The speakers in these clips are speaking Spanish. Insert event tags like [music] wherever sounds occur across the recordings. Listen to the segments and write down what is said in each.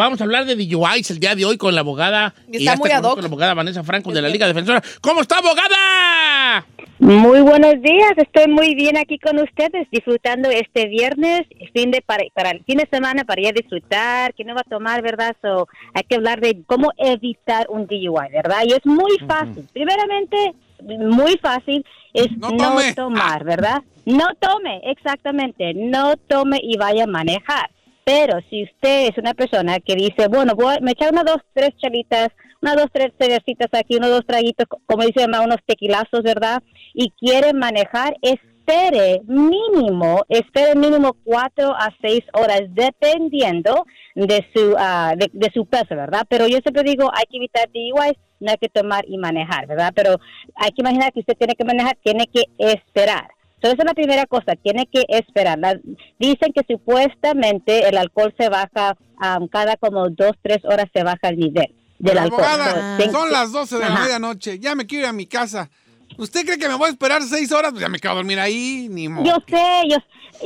vamos a hablar de DUIs el día de hoy con la abogada. Y y ya está muy con ad hoc. nosotros La abogada Vanessa Franco de la Liga Defensora. ¿Cómo está, abogada? Muy buenos días, estoy muy bien aquí con ustedes, disfrutando este viernes, fin de para, para el fin de semana para ir a disfrutar, que no va a tomar, ¿verdad? So, hay que hablar de cómo evitar un DUI, ¿verdad? Y es muy fácil. Primeramente, muy fácil es No tomar, ¿verdad? No tome, exactamente, no tome y vaya a manejar. Pero si usted es una persona que dice, bueno, voy, me echar unas dos, tres chalitas, unas dos, tres cervecitas aquí, unos dos traguitos, como dice mamá, unos tequilazos, ¿verdad? Y quiere manejar, espere mínimo, espere mínimo cuatro a seis horas, dependiendo de su, ah, de, de su peso, ¿verdad? Pero yo siempre digo, hay que evitar DUIs, no hay que tomar y manejar, ¿verdad? Pero hay que imaginar que usted tiene que manejar, tiene que esperar. Entonces, esa es la primera cosa, tiene que esperar. La- dicen que supuestamente el alcohol se baja um, cada como dos, tres horas se baja el nivel del Pero, alcohol. abogada, Entonces, son las 12 de la Ajá. medianoche. Ya me quiero ir a mi casa. ¿Usted cree que me voy a esperar seis horas? Pues ya me quedo a dormir ahí, ni modo. Yo sé, yo,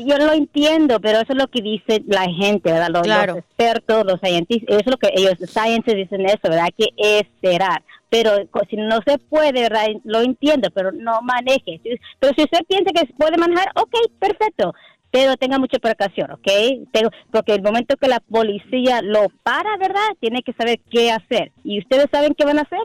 yo lo entiendo, pero eso es lo que dice la gente, ¿verdad? Los, Claro. los expertos, los científicos, eso es lo que ellos, los scientists dicen eso, ¿verdad? Hay que esperar. Pero si no se puede, ¿verdad? Lo entiendo, pero no maneje. Pero si usted piensa que puede manejar, ok, perfecto. Pero tenga mucha precaución, ¿ok? Tengo- porque el momento que la policía lo para, ¿verdad? Tiene que saber qué hacer. ¿Y ustedes saben qué van a hacer?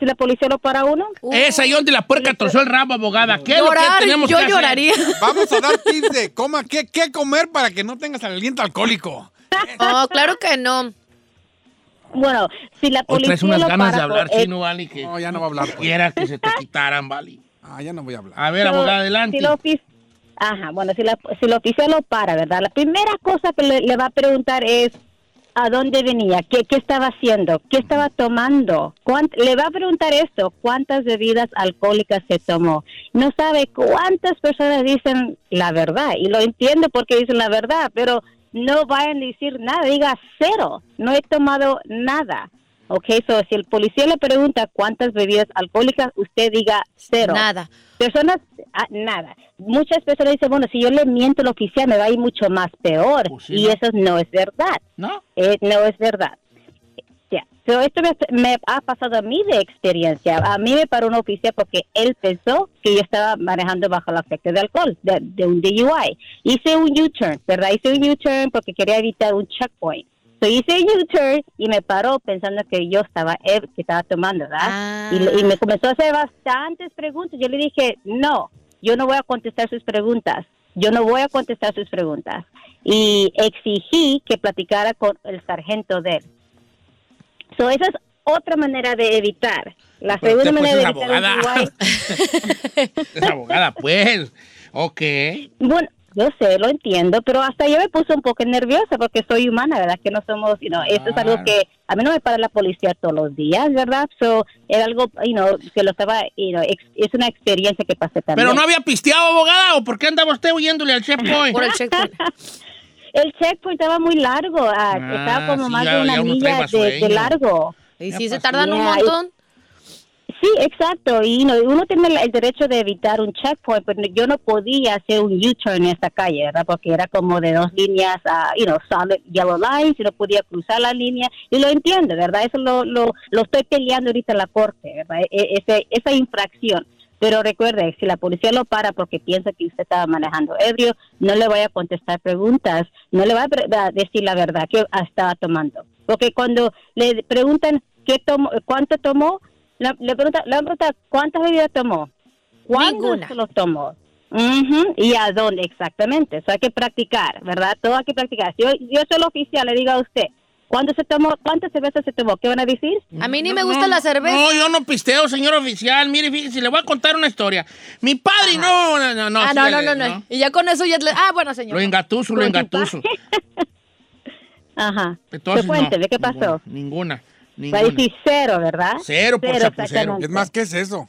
Si la policía lo para uno, Esa y donde la puerca torció el rabo, abogada. ¿Qué es lo que Llorar, tenemos yo que hacer? lloraría. [laughs] Vamos a dar tips de coma, qué, qué comer para que no tengas aliento alcohólico. [laughs] Oh, claro que no. Bueno, si la O policía traes unas lo ganas de para, hablar eh, chino, Vali, que No, ya no va a hablar. pues. quiera que se te quitaran, Vali. [laughs] Ah, ya no voy a hablar. A ver, So, abogada, adelante. Si ofici- Ajá, bueno, si la, si la oficial lo para, ¿verdad? La primera cosa que le, le va a preguntar es a dónde venía, qué, qué estaba haciendo, qué estaba tomando. Cuánt- le va a preguntar esto, cuántas bebidas alcohólicas se tomó. No sabe cuántas personas dicen la verdad, y lo entiendo porque dicen la verdad, pero no vayan a decir nada, diga cero, no he tomado nada. Ok, so si el policía le pregunta cuántas bebidas alcohólicas, usted diga cero. Nada. Personas, ah, nada. Muchas personas dicen, bueno, si yo le miento al oficial me va a ir mucho más peor. Pues sí, y ¿no? eso no es verdad. ¿No? Eh, no es verdad. Ya. Pero esto me, me ha pasado a mí de experiencia. A mí me paró un oficial porque él pensó que yo estaba manejando bajo el efecto de alcohol, de, de un DUI. Hice un U-turn, ¿verdad? Hice un U-turn porque quería evitar un checkpoint. So hice un U-turn y me paró pensando que yo estaba, eh, que estaba tomando, ¿verdad? Ah. Y me comenzó a hacer bastantes preguntas. Yo le dije, no, yo no voy a contestar sus preguntas. Yo no voy a contestar sus preguntas. Y exigí que platicara con el sargento de él. So, esa es otra manera de evitar. La Pero segunda usted, pues, manera es de evitar abogada. Es [laughs] abogada, pues. Ok. Bueno, yo sé, lo entiendo, pero hasta yo me puse un poco nerviosa porque soy humana, ¿verdad? Que no somos, you know, esto es algo que a mí no me para la policía todos los días, ¿verdad? So, era algo, you know, que lo estaba, you know, ex- es una experiencia que pasé también. ¿Pero no había pisteado, abogada? ¿O por qué andaba usted huyéndole al checkpoint? [laughs] Por el checkpoint. El checkpoint estaba muy largo, ah, Ah, estaba como sí, más ya- de una milla de, largo. Y si se tardan un montón. Sí, exacto. Y no, uno tiene el derecho de evitar un checkpoint, pero yo no podía hacer un U-turn en esta calle, ¿verdad? Porque era como de dos líneas, ah, you know, solid yellow lines, y no podía cruzar la línea. Y lo entiendo, ¿verdad? Eso lo, lo, lo estoy peleando ahorita en la corte, ¿verdad? E- ese- esa infracción. Pero recuerde, si la policía lo para porque piensa que usted estaba manejando ebrio, no le voy a contestar preguntas, no le voy a, decir la verdad que estaba tomando. Porque cuando le preguntan qué tomó, cuánto tomó, la- le preguntan, le preguntar cuántas bebidas tomó, cuándo se los tomó. Ujú, y a dónde exactamente. Eso hay que practicar, ¿verdad? Todo hay que practicar. Si yo, yo soy el oficial, le digo a usted, ¿cuándo se tomó, cuántas cervezas se tomó? ¿Qué van a decir? A mí ni me gusta no, la cerveza. No, yo no pisteo, señor oficial. Mire, fíjese, le voy a contar una historia. Mi padre, no, no, no, no. ah, no, no, no, no. Y ya con eso ya le... Ah, bueno, señor. Lo engatuso, lo engatuso. [laughs] Ajá. Entonces, ¿Qué ¿De qué pasó? Ninguna, Va a ninguna. decir cero, ¿verdad? Cero por exactamente. Es más, ¿qué es eso?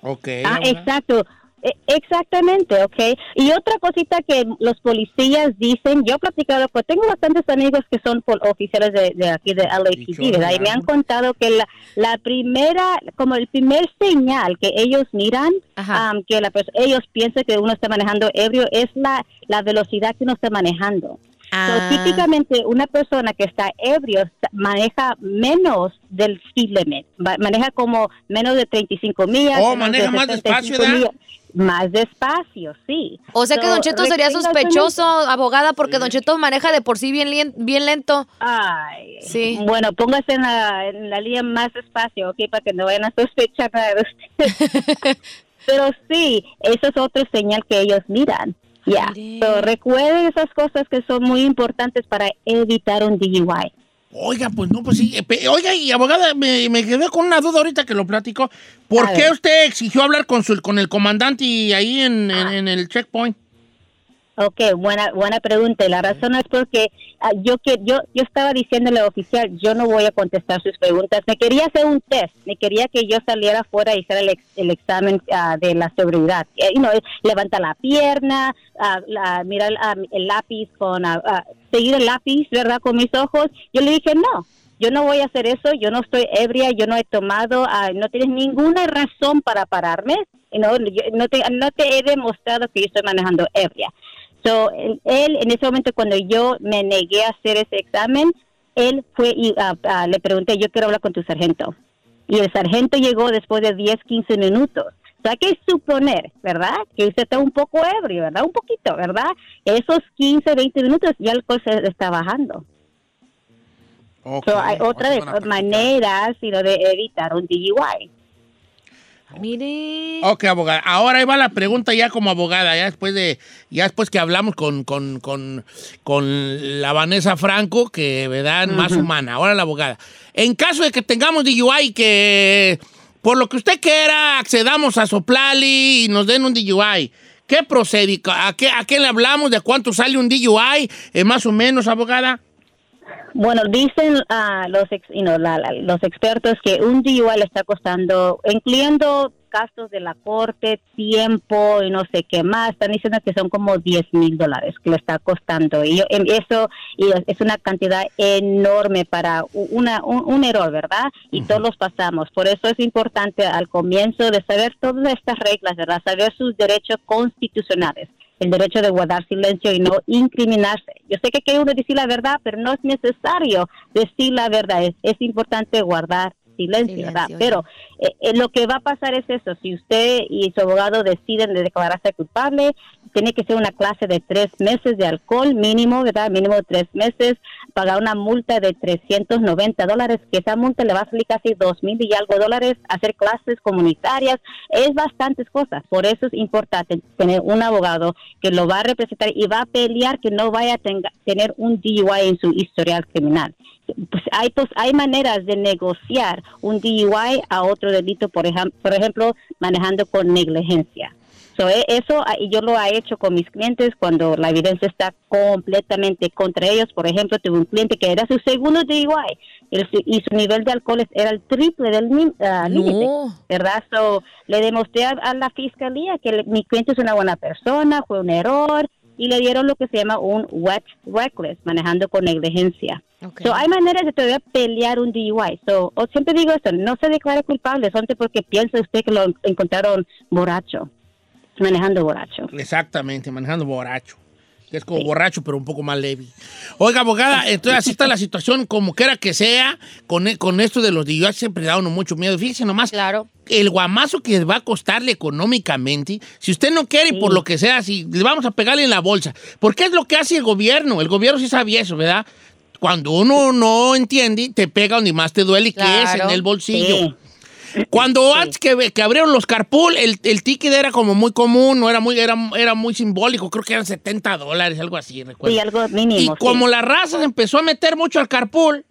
Ok. Ah, exacto. E- Exactamente, ¿ok? Y otra cosita que los policías dicen, yo he platicado, pues tengo bastantes amigos que son oficiales de, de aquí de LAPD, ¿verdad? Y me han contado que la, la primera, como el primer señal que ellos miran, am, que la pers- ellos piensan que uno está manejando ebrio, es la, la velocidad que uno está manejando. So, Ah. típicamente una persona que está ebrio maneja menos del speed limit, maneja como menos de 35 millas. Oh, maneja de más 75 despacio, ¿verdad? millas. Más despacio, sí. O sea que Don Cheto sería sospechoso, abogada, porque Don Cheto maneja de por sí bien, bien lento. Ay, Sí. Bueno, póngase en la, en la línea más despacio, ¿ok? Para que no vayan a sospechar nada de usted. [laughs] Pero sí, eso es otra señal que ellos miran. Ya. So, recuerden esas cosas que son muy importantes para evitar un DUI. Oiga, pues no, pues sí. eh, Oiga, y abogada, me, me quedé con una duda ahorita que lo platico. ¿Por A qué ver. usted exigió hablar con, su, con el comandante y ahí en, en- en el checkpoint? Ok, buena buena pregunta. Y la razón es porque ah, yo que yo yo estaba diciéndole al oficial, yo no voy a contestar sus preguntas. Me quería hacer un test, me quería que yo saliera afuera y hiciera el, ex- el examen ah, de la seguridad. Eh, you know, levanta la pierna, ah, la- mirar ah, el lápiz con seguir el lápiz, ¿verdad? Con mis ojos. Yo le dije no. Yo no voy a hacer eso, yo no estoy ebria, yo no he tomado, no tienes ninguna razón para pararme, yo no, te, no te he demostrado que yo estoy manejando ebria. So, él, en ese momento cuando yo me negué a hacer ese examen, él fue y ah, le pregunté, yo quiero hablar con tu sargento. Y el sargento llegó después de 10, 15 minutos. O sea, hay que suponer, ¿verdad? Que usted está un poco ebrio, ¿verdad? Un poquito, ¿verdad? Esos 15, 20 minutos ya el alcohol se está bajando. Ok, So, hay otras ahorita van a practicar. maneras sino, de evitar un DUI. Mire. Ok, abogada. Ahora ahí va la pregunta ya como abogada, ya después de, ya después que hablamos con, con, con, con la Vanessa Franco, que verdad más humana. Ahora la abogada. En caso de que tengamos DUI que por lo que usted quiera accedamos a Soplali y nos den un DUI. ¿Qué procede? ¿A qué, ¿A qué le hablamos? ¿De cuánto sale un DUI? Eh, más o menos, abogada. Bueno, dicen ah, los ex- you know, la- la- los expertos que un DUI le está costando, incluyendo gastos de la corte, tiempo y no sé qué más, están diciendo que son como 10 mil dólares que le está costando. Y yo- em, eso y es- una cantidad enorme para una, un, un error, ¿verdad? Y todos los pasamos. Por eso es importante al comienzo de saber todas estas reglas, ¿verdad? Saber sus derechos constitucionales el derecho de guardar silencio y no incriminarse. Yo sé que quiere uno decir la verdad, pero no es necesario decir la verdad. Es, es importante guardar silencio, Silencio, ¿verdad? Pero eh, eh, lo que va a pasar es eso. Si usted y su abogado deciden de declararse culpable, tiene que ser una clase de tres meses de alcohol mínimo, ¿verdad? Mínimo de tres meses, pagar una multa de 390 dólares, que esa multa le va a salir casi dos mil y algo dólares, hacer clases comunitarias, es bastantes cosas. Por eso es importante tener un abogado que lo va a representar y va a pelear que no vaya a tenga- tener un DUI en su historial criminal. Pues hay, pues hay maneras de negociar un DUI a otro delito, por, por ejemplo, manejando con negligencia. So, e- eso ah, yo lo he hecho con mis clientes cuando la evidencia está completamente contra ellos. Por ejemplo, tuve un cliente que era su segundo DUI el- y su nivel de alcohol era el triple del ah, límite. No. ¿verdad? So, le demostré a, a la fiscalía que le- mi cliente es una buena persona, fue un error y le dieron lo que se llama un wet reckless, manejando con negligencia. Ok. So, hay maneras de todavía pelear un DUI. So, o siempre digo esto, no se declare culpable, solamente porque piensa usted que lo encontraron borracho, manejando borracho. Exactamente, manejando borracho. Que es como borracho, pero un poco más leve. Oiga, abogada, entonces así está la situación, como quiera que sea, con, e- con esto de los DUI, siempre da uno mucho miedo. Fíjese nomás, Claro. el guamazo que va a costarle económicamente, si usted no quiere, y por lo que sea, si le vamos a pegarle en la bolsa. Porque es lo que hace el gobierno. El gobierno sí sabía eso, ¿verdad? Cuando uno no entiende, te pega donde más te duele, que es Claro. en el bolsillo. Sí. Cuando antes que, que abrieron los carpool, el, el ticket era como muy común, no era muy, era, era muy simbólico, creo que eran 70 dólares, algo así, recuerdo. Sí, algo mínimo. y sí. como la raza se empezó a meter mucho al carpool,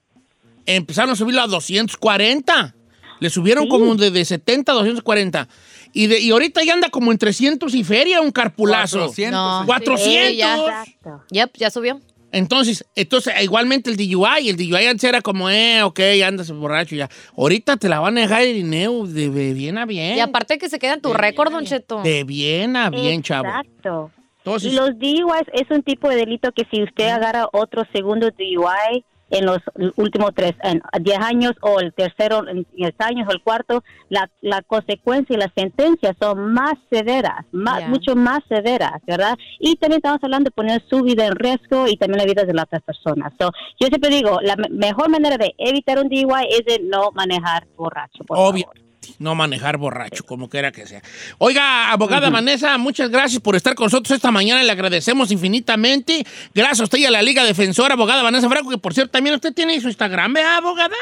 empezaron a subirlo a 240. Le subieron Sí. como de, de 70 a 240. Y, de, y ahorita ya anda como en 300 y feria un carpulazo. 400, No. sí. 400. Sí, ya. Yep, ya subió. Entonces, entonces, igualmente el DUI, el DUI antes era como, eh, ok, andas borracho ya. Ahorita te la van a dejar el dinero de bien a bien. Y aparte que se queda en tu récord, Don Cheto. De bien a bien, chavo. Exacto. Entonces, Y los DUIs es un tipo de delito que si usted agarra otro segundo DUI en los últimos tres, en 10 años o el tercero en 10 años o el cuarto, la, la consecuencia y las sentencias son más severas, más, mucho más severas, ¿verdad? Y también estamos hablando de poner su vida en riesgo y también la vida de las otras personas. So, yo siempre digo, la me- mejor manera de evitar un DUI es de no manejar borracho, por obvio. favor. No manejar borracho, como quiera que sea. Oiga, abogada Vanessa, muchas gracias por estar con nosotros esta mañana. Le agradecemos infinitamente. Gracias a usted y a la Liga Defensora, abogada Vanessa Franco, que por cierto también usted tiene su Instagram, ¿verdad, abogada?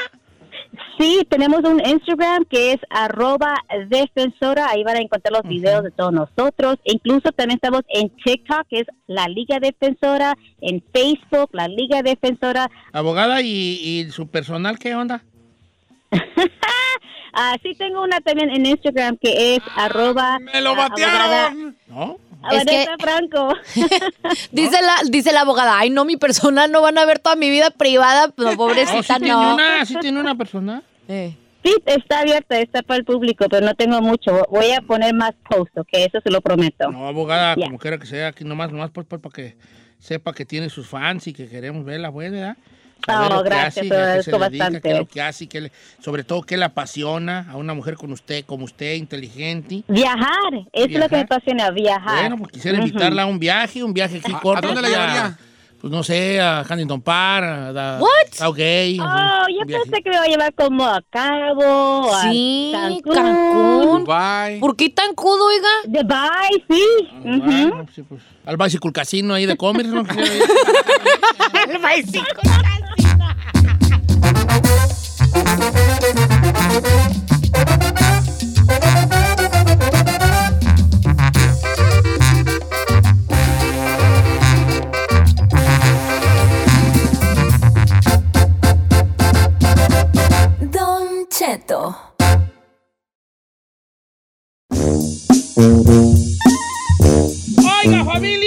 Sí, tenemos un Instagram que es arroba defensora, ahí van a encontrar los videos de todos nosotros, incluso también estamos en TikTok, que es la Liga Defensora, en Facebook, la Liga Defensora, Abogada, ¿y, y su personal qué onda? [laughs] [laughs] Ah, sí tengo una también en Instagram que es arroba ¡Me lo ah, abogada batearon! ¿No? Es que- Franco. [laughs] [laughs] Dice, la, dice la abogada, ay, no, mi personal no van a ver toda mi vida privada, no, No, sí pobrecita, tiene no. una, sí tiene una personal. Eh. sí, está abierta, está para el público, pero no tengo mucho. Voy a poner más posts, ok, eso se lo prometo. No, abogada, como quiera que sea, aquí nomás, nomás pues, pues, para que sepa que tiene sus fans y que queremos verla, pues, ¿verdad? Oh, Saber que gracias, hace, te a qué se agradezco dedica, bastante. qué es lo que hace, y qué le- sobre todo qué le apasiona a una mujer con usted, como usted, inteligente. Viajar, eso es lo que me Viajar. apasiona, viajar. Bueno, pues quisiera Ujú. invitarla a un viaje, un viaje aquí ¿A- a corto. dónde la llevaría? Pues no sé, a Huntington Park, a, a What? Southgate, Oh, un yo viaje. pensé que me iba a llevar como a Cabo, a Sí, Cancún. Cancún. Bye. ¿Por qué tan cudo, oiga? Dubai, sí. Ujú. Bueno, sí, pues, al Bicycle Casino ahí de Commerce, ¿no? [laughs] Quisiera ir. Don Cheto. ¡Oiga, familia!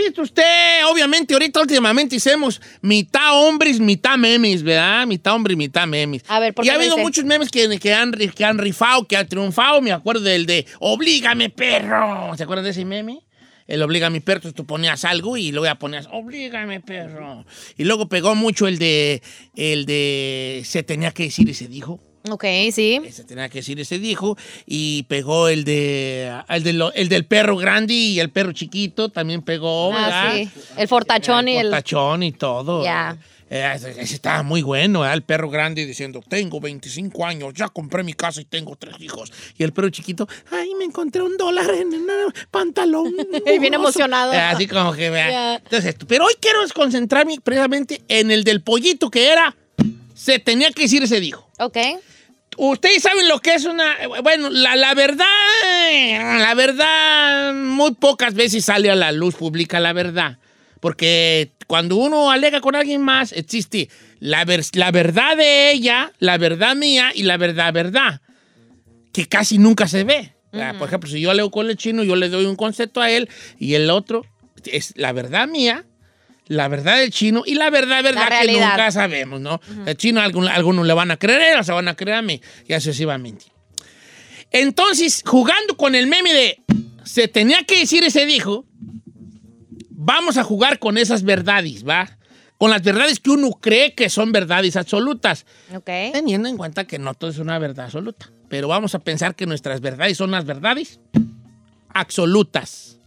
¿Ha visto usted? Obviamente, ahorita últimamente hicimos mitad hombres, mitad memes, ¿verdad? Mitad hombre, mitad memes. A ver, ¿por Y qué ha habido dice? muchos memes que, que, han, que han rifado, que han triunfado. Me acuerdo del de Oblígame, perro. ¿Se acuerdan de ese meme? El Oblígame, perro, entonces tú ponías algo y luego ya ponías Oblígame, perro. Y luego pegó mucho el de, el de Se tenía que decir y se dijo. Ok, sí. Se tenía que decir y se dijo. Y pegó el de el, de lo- el del perro grande y el perro chiquito. También pegó, Ah, ¿verdad? sí. El fortachón y el... Tachón y todo. Ya. Eh, ese, ese estaba muy bueno, ¿verdad? El perro grande diciendo, tengo 25 años, ya compré mi casa y tengo tres hijos. Y el perro chiquito, ay, me encontré un dólar en un pantalón. [laughs] Y bien mugroso". emocionado. Eh, Así como que. Ya. Entonces, pero hoy quiero concentrarme precisamente en el del pollito que era, se tenía que decir, se dijo. Ok. Ustedes saben lo que es una... Bueno, la, la verdad, la verdad, muy pocas veces sale a la luz pública la verdad. Porque cuando uno alega con alguien más, existe la, vers- la verdad de ella, la verdad mía y la verdad verdad, que casi nunca se ve. Ah, Por ejemplo, si yo alego con el chino, yo le doy un concepto a él y el otro es la verdad mía, la verdad del chino y la verdad verdad que realidad. nunca sabemos, ¿no? El chino, algún- algunos le van a creer, otros se van a creer a mí, y así sucesivamente. Entonces, jugando con el meme de se tenía que decir ese dijo, vamos a jugar con esas verdades, ¿va? Con las verdades que uno cree que son verdades absolutas, Ok. teniendo en cuenta que no todo es una verdad absoluta. Pero vamos a pensar que nuestras verdades son las verdades absolutas.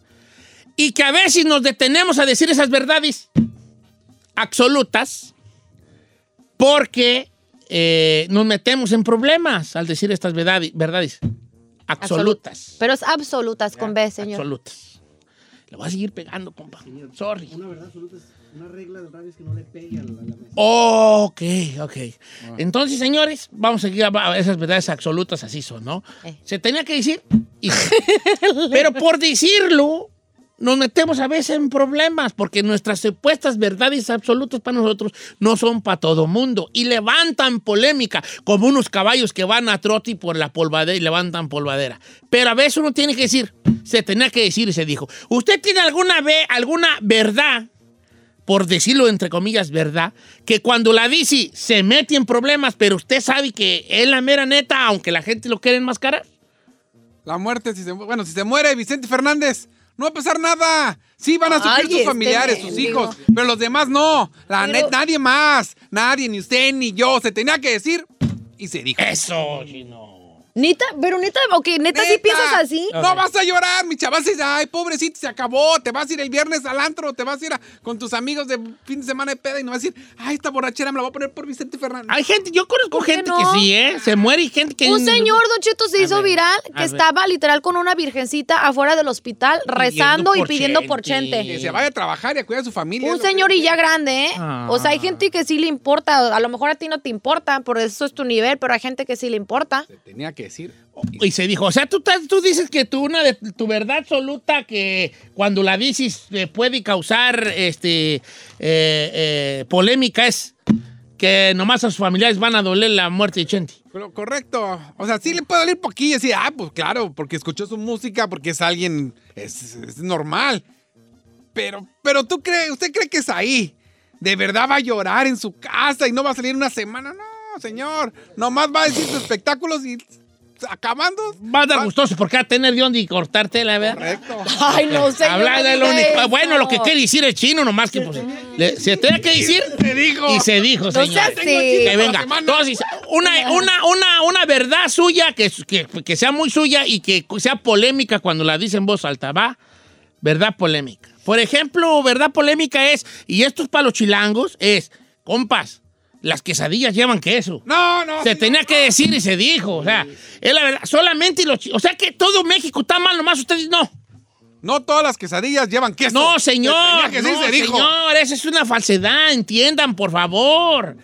Y que a veces nos detenemos a decir esas verdades absolutas porque eh, nos metemos en problemas al decir estas verdades, verdades absolutas. Pero es absolutas con B, señor. Absolutas. Le voy a seguir pegando, compa. Sorry. Una verdad absoluta es una regla del radio es que no le pegue a la, a la mesa. Ok, ok. Entonces, señores, vamos a seguir a a esas verdades absolutas, así son, ¿no? Eh. Se tenía que decir. y- [laughs] Pero por decirlo, nos metemos a veces en problemas, porque nuestras supuestas verdades absolutas para nosotros no son para todo mundo. Y levantan polémica, como unos caballos que van a trote por la polvadera y levantan polvadera. Pero a veces uno tiene que decir, se tenía que decir y se dijo. ¿Usted tiene alguna, ve, alguna verdad por decirlo entre comillas, verdad, que cuando la dice se mete en problemas, pero usted sabe que es la mera neta, aunque la gente lo quiere enmascarar? La muerte, bueno, si se muere Vicente Fernández, no va a pasar nada. Sí, van a sufrir Ay, sus este familiares, sus hijos, pero los demás no. La Pero- net, nadie más. Nadie, ni usted, ni yo. Se tenía que decir y se dijo. Eso, chino. Neta, pero neta, ok, neta, sí Neta. piensas así. No vas a llorar, mi chaval. Ay, pobrecito, se acabó. Te vas a ir el viernes al antro, te vas a ir a- con tus amigos de fin de semana de peda y no vas a decir, ay, esta borrachera me la voy a poner por Vicente Fernández. Hay gente, yo conozco ¿Por qué gente no? que sí, ¿eh? Se muere y gente que... Un señor, Don Cheto, se A hizo ver, viral que ver. estaba literal con una virgencita afuera del hospital rezando y pidiendo por Chente. Que se vaya a trabajar y a cuidar a su familia. Un señor y ya grande, ¿eh? Ah. O sea, hay gente que sí le importa. A lo mejor a ti no te importa, por eso es tu nivel, pero hay gente que sí le importa. Se tenía que decir. Y se dijo, o sea, tú, tú dices que tú, una de tu verdad absoluta que cuando la dices eh, puede causar este, eh, eh, polémica es que nomás a sus familiares van a doler la muerte de Chente. Pero correcto. O sea, sí le puede doler poquillo y decir, ah, pues claro, porque escuchó su música, porque es alguien, es, es normal. Pero, pero tú crees, usted cree que es ahí. De verdad va a llorar en su casa y no va a salir una semana. No, señor. Nomás va a decir sus espectáculos y acabando. Va a dar va- gustoso porque va a tener de dónde y cortarte, la verdad. Correcto. [laughs] Ay, no sé. Habla de lo único- Bueno, lo que quiere decir el chino, nomás que pues, le- se tenía que decir Se dijo. y se dijo, No señor. Que venga. Entonces, una, una, una, una verdad suya, que, que, que sea muy suya y que sea polémica cuando la dice en voz alta, ¿va? Verdad polémica. Por ejemplo, verdad polémica es, y esto es para los chilangos, es, compas, las quesadillas llevan queso. No, no. Se tenía no. que decir y se dijo. O sea, es la verdad. Solamente los O sea que todo México está mal, nomás ustedes no. No todas las quesadillas llevan queso. No, Se señor. tenía que decir, no, se dijo. señor, esa es una falsedad. Entiendan, por favor.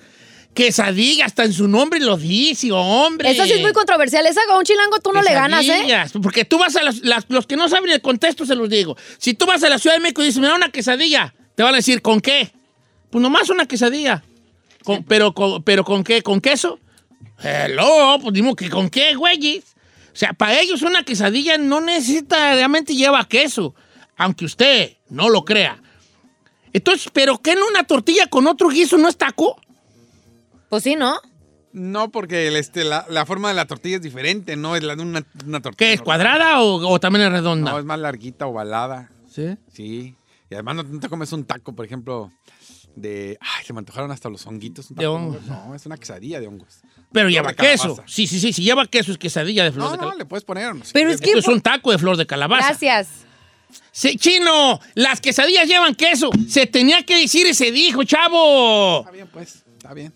Quesadilla, hasta en su nombre lo dice, hombre. Eso sí es muy controversial. Esa a un chilango tú no le ganas, ¿eh? Quesadillas, Porque tú vas a las, las- los que no saben el contexto, se los digo. Si tú vas a la Ciudad de México y dices, me da una quesadilla, te van a decir, ¿con qué? Pues nomás una quesadilla. Con- pero, con, ¿Pero con qué? ¿Con queso? Hello, pues dimos que con qué, güeyes. O sea, para ellos una quesadilla no necesariamente lleva queso, aunque usted no lo crea. Entonces, ¿pero qué en una tortilla con otro guiso no es taco? Pues sí, ¿no? No, porque el, este, la, la forma de la tortilla es diferente, no es la de una, una tortilla. ¿Qué es, normal. cuadrada o, o también es redonda? No, es más larguita, ovalada. ¿Sí? Sí. Y además no, no te comes un taco, por ejemplo, de... Ay, se me antojaron hasta los honguitos. un De hongos. No, es una quesadilla de hongos. Pero lleva queso. Sí, sí, sí. Si lleva queso es quesadilla de flor No, de no, calabaza. le puedes poner. no sé Pero es que- Esto es un taco de flor de calabaza. Gracias. Sí, chino, las quesadillas llevan queso. Se tenía que decir y se dijo, chavo. Está bien, pues, está bien.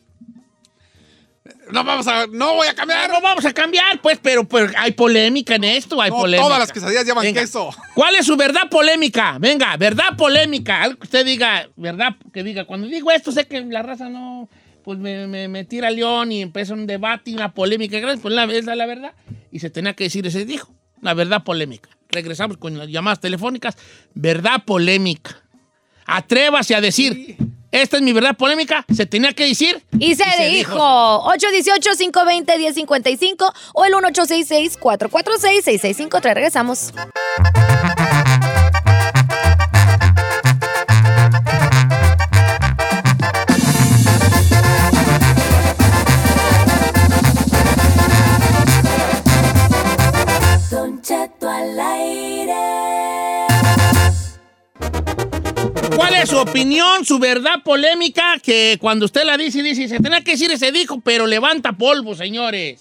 No vamos a... No voy a cambiar. No vamos a cambiar, pues, pero, pero hay polémica en esto, hay No, polémica. todas las quesadillas llevan Venga. queso. ¿Cuál es su verdad polémica? Venga, verdad polémica. Algo que usted diga, verdad, que diga. Cuando digo esto, sé que la raza no, pues me, me, me tira león y empieza un debate y una polémica grande. Pues la, es la, verdad. Y se tenía que decir, se dijo. La verdad polémica. Regresamos con las llamadas telefónicas. Verdad polémica. Atrévase a decir, esta es mi verdad polémica. Se tenía que decir. Y se, dijo, 818-520-1055 o el 1866-446-6653. Regresamos. Don Cheto al aire. ¿Cuál es su opinión, su verdad polémica? Que cuando usted la dice, dice, se tenía que decir y se dijo, pero levanta polvo, señores.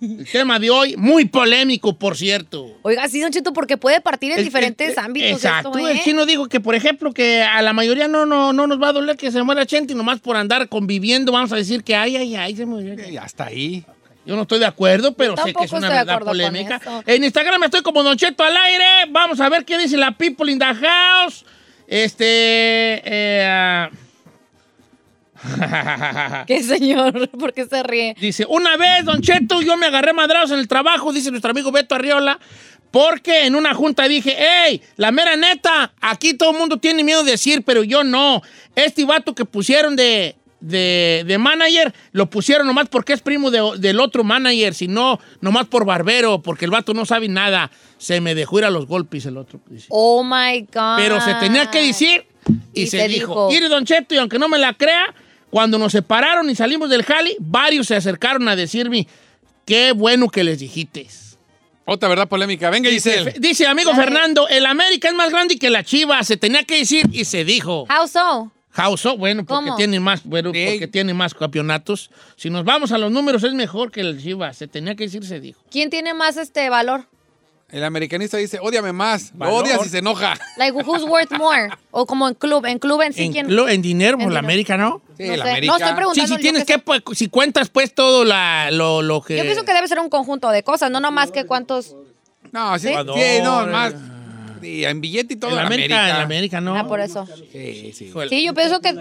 El tema de hoy, muy polémico, por cierto. Oiga, sí, Don Cheto, porque puede partir en El- diferentes el- ámbitos Exacto. esto, ¿eh? El chino dijo que, por ejemplo, que a la mayoría no, no, no nos va a doler que se muera gente y nomás por andar conviviendo vamos a decir que ay, ay, ay, se murió. Y hasta ahí. Yo no estoy de acuerdo, pero sé que es una verdad polémica. En Instagram estoy como Don Cheto al aire. Vamos a ver qué dice la people in the house. Este. eh, ah. [laughs] ¿Qué señor? [laughs] ¿Por qué se ríe? Dice, una vez, Don Cheto, yo me agarré madrados en el trabajo, dice nuestro amigo Beto Arriola, porque en una junta dije, hey, la mera neta, aquí todo el mundo tiene miedo de decir, pero yo no. Este vato que pusieron de, de, de manager, lo pusieron nomás porque es primo de- del otro manager, sino nomás por barbero, porque el vato no sabe nada. Se me dejó ir a los golpes el otro. dice. Oh my God. Pero se tenía que decir y, Y se, dijo, mire, Don Cheto, y aunque no me la crea, cuando nos separaron y salimos del jali, varios se acercaron a decirme, qué bueno que les dijiste. Otra verdad polémica. Venga, Giselle. Dice, dice, amigo Fernando, el América es más grande que la Chiva, se tenía que decir y se dijo. How so? How so? Bueno, porque ¿Cómo? tiene más, bueno, Sí. porque tiene más campeonatos. Si nos vamos a los números, es mejor que el Chivas. Se tenía que decir, se dijo. ¿Quién tiene más este valor? El americanista dice, ódiame más. Lo odias y se enoja. Like, who's worth more? O como en club, en club en sí, En, ¿quién? en dinero, por la. América, ¿no? Sí, no, el sé. América. no, estoy Sí, preguntando. si tienes que, pues, si cuentas pues todo la, lo, lo que... Yo pienso que debe ser un conjunto de cosas, no nomás que cuántos... No, ¿Sí? sí, no, más. Sí, en billete y todo. en América, América. en América, ¿no? Ah, por eso. Sí, sí. Sí, yo pienso que...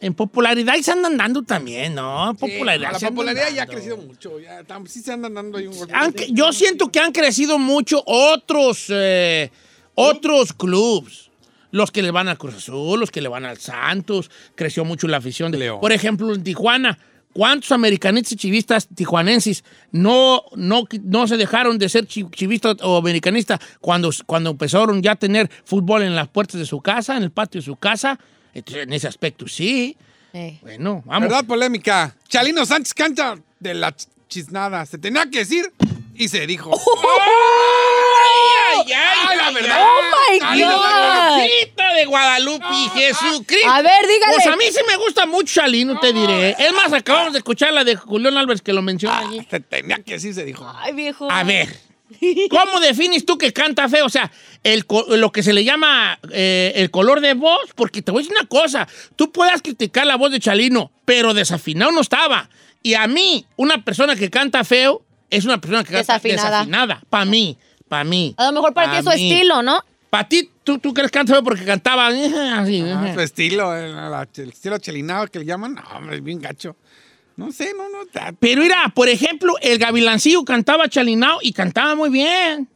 En popularidad y se andan dando también, ¿no? Sí, Popularidad. la se andan popularidad ya ha crecido mucho. Ya, sí se andan dando ahí un golpe. Han- yo siento que han crecido mucho otros, eh, otros clubs. Los que le van al Cruz Azul, los que le van al Santos. Creció mucho la afición de León. Por ejemplo, en Tijuana. ¿Cuántos americanistas y chivistas tijuanenses no, no, no se dejaron de ser chi- chivistas o americanistas cuando, cuando empezaron ya a tener fútbol en las puertas de su casa, en el patio de su casa? Entonces, en ese aspecto, sí. Eh. Bueno, vamos. Verdad polémica. Chalino Sánchez canta de la ch- chisnada. Se tenía que decir y se dijo. [laughs] ¡Ay, ay, ay! la ay, verdad. ¡Oh, my Chalino God! Guadalupe, Jesucristo. A ver, dígale. Pues a mí sí me gusta mucho Chalino, te diré. Es más, acabamos de escuchar la de Julián Álvarez que lo menciona allí. Se tenía que decir, se dijo. Ay, viejo. A ver, [laughs] ¿cómo defines tú que canta feo? O sea, el, lo que se le llama eh, el color de voz, porque te voy a decir una cosa, tú puedas criticar la voz de Chalino, pero desafinado no estaba. Y a mí, una persona que canta feo es una persona que canta Desafinada. desafinada. Para mí, para mí. A lo mejor para ti es su estilo, ¿no? Para ti, ¿tú, tú crees que canta feo porque cantaba así. Ah, su estilo, el, la- el estilo chelinado que le llaman. No, hombre, es bien gacho. No sé, no, no. Pero mira, por ejemplo, el Gavilancillo cantaba chalinao y cantaba muy bien.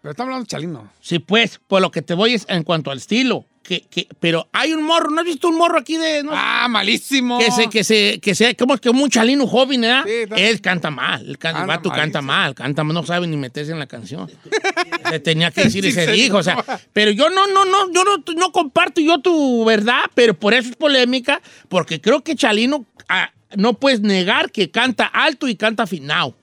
Pero estamos hablando de chalino. Sí, pues, por lo que te voy es en cuanto al estilo. Que, que, pero hay un morro, ¿no has visto un morro aquí de... no? Ah, malísimo. Que se, que se, que se, como que un chalino joven, ¿verdad? Sí, Él canta mal, el, vato canta malísimo. mal, canta no sabe ni meterse en la canción. Se tenía que [laughs] decir y Sí, se se dijo, o sea, pero yo no, no, no, yo no, no comparto yo tu verdad, pero por eso es polémica, porque creo que Chalino ah, no puedes negar que canta alto y canta afinado.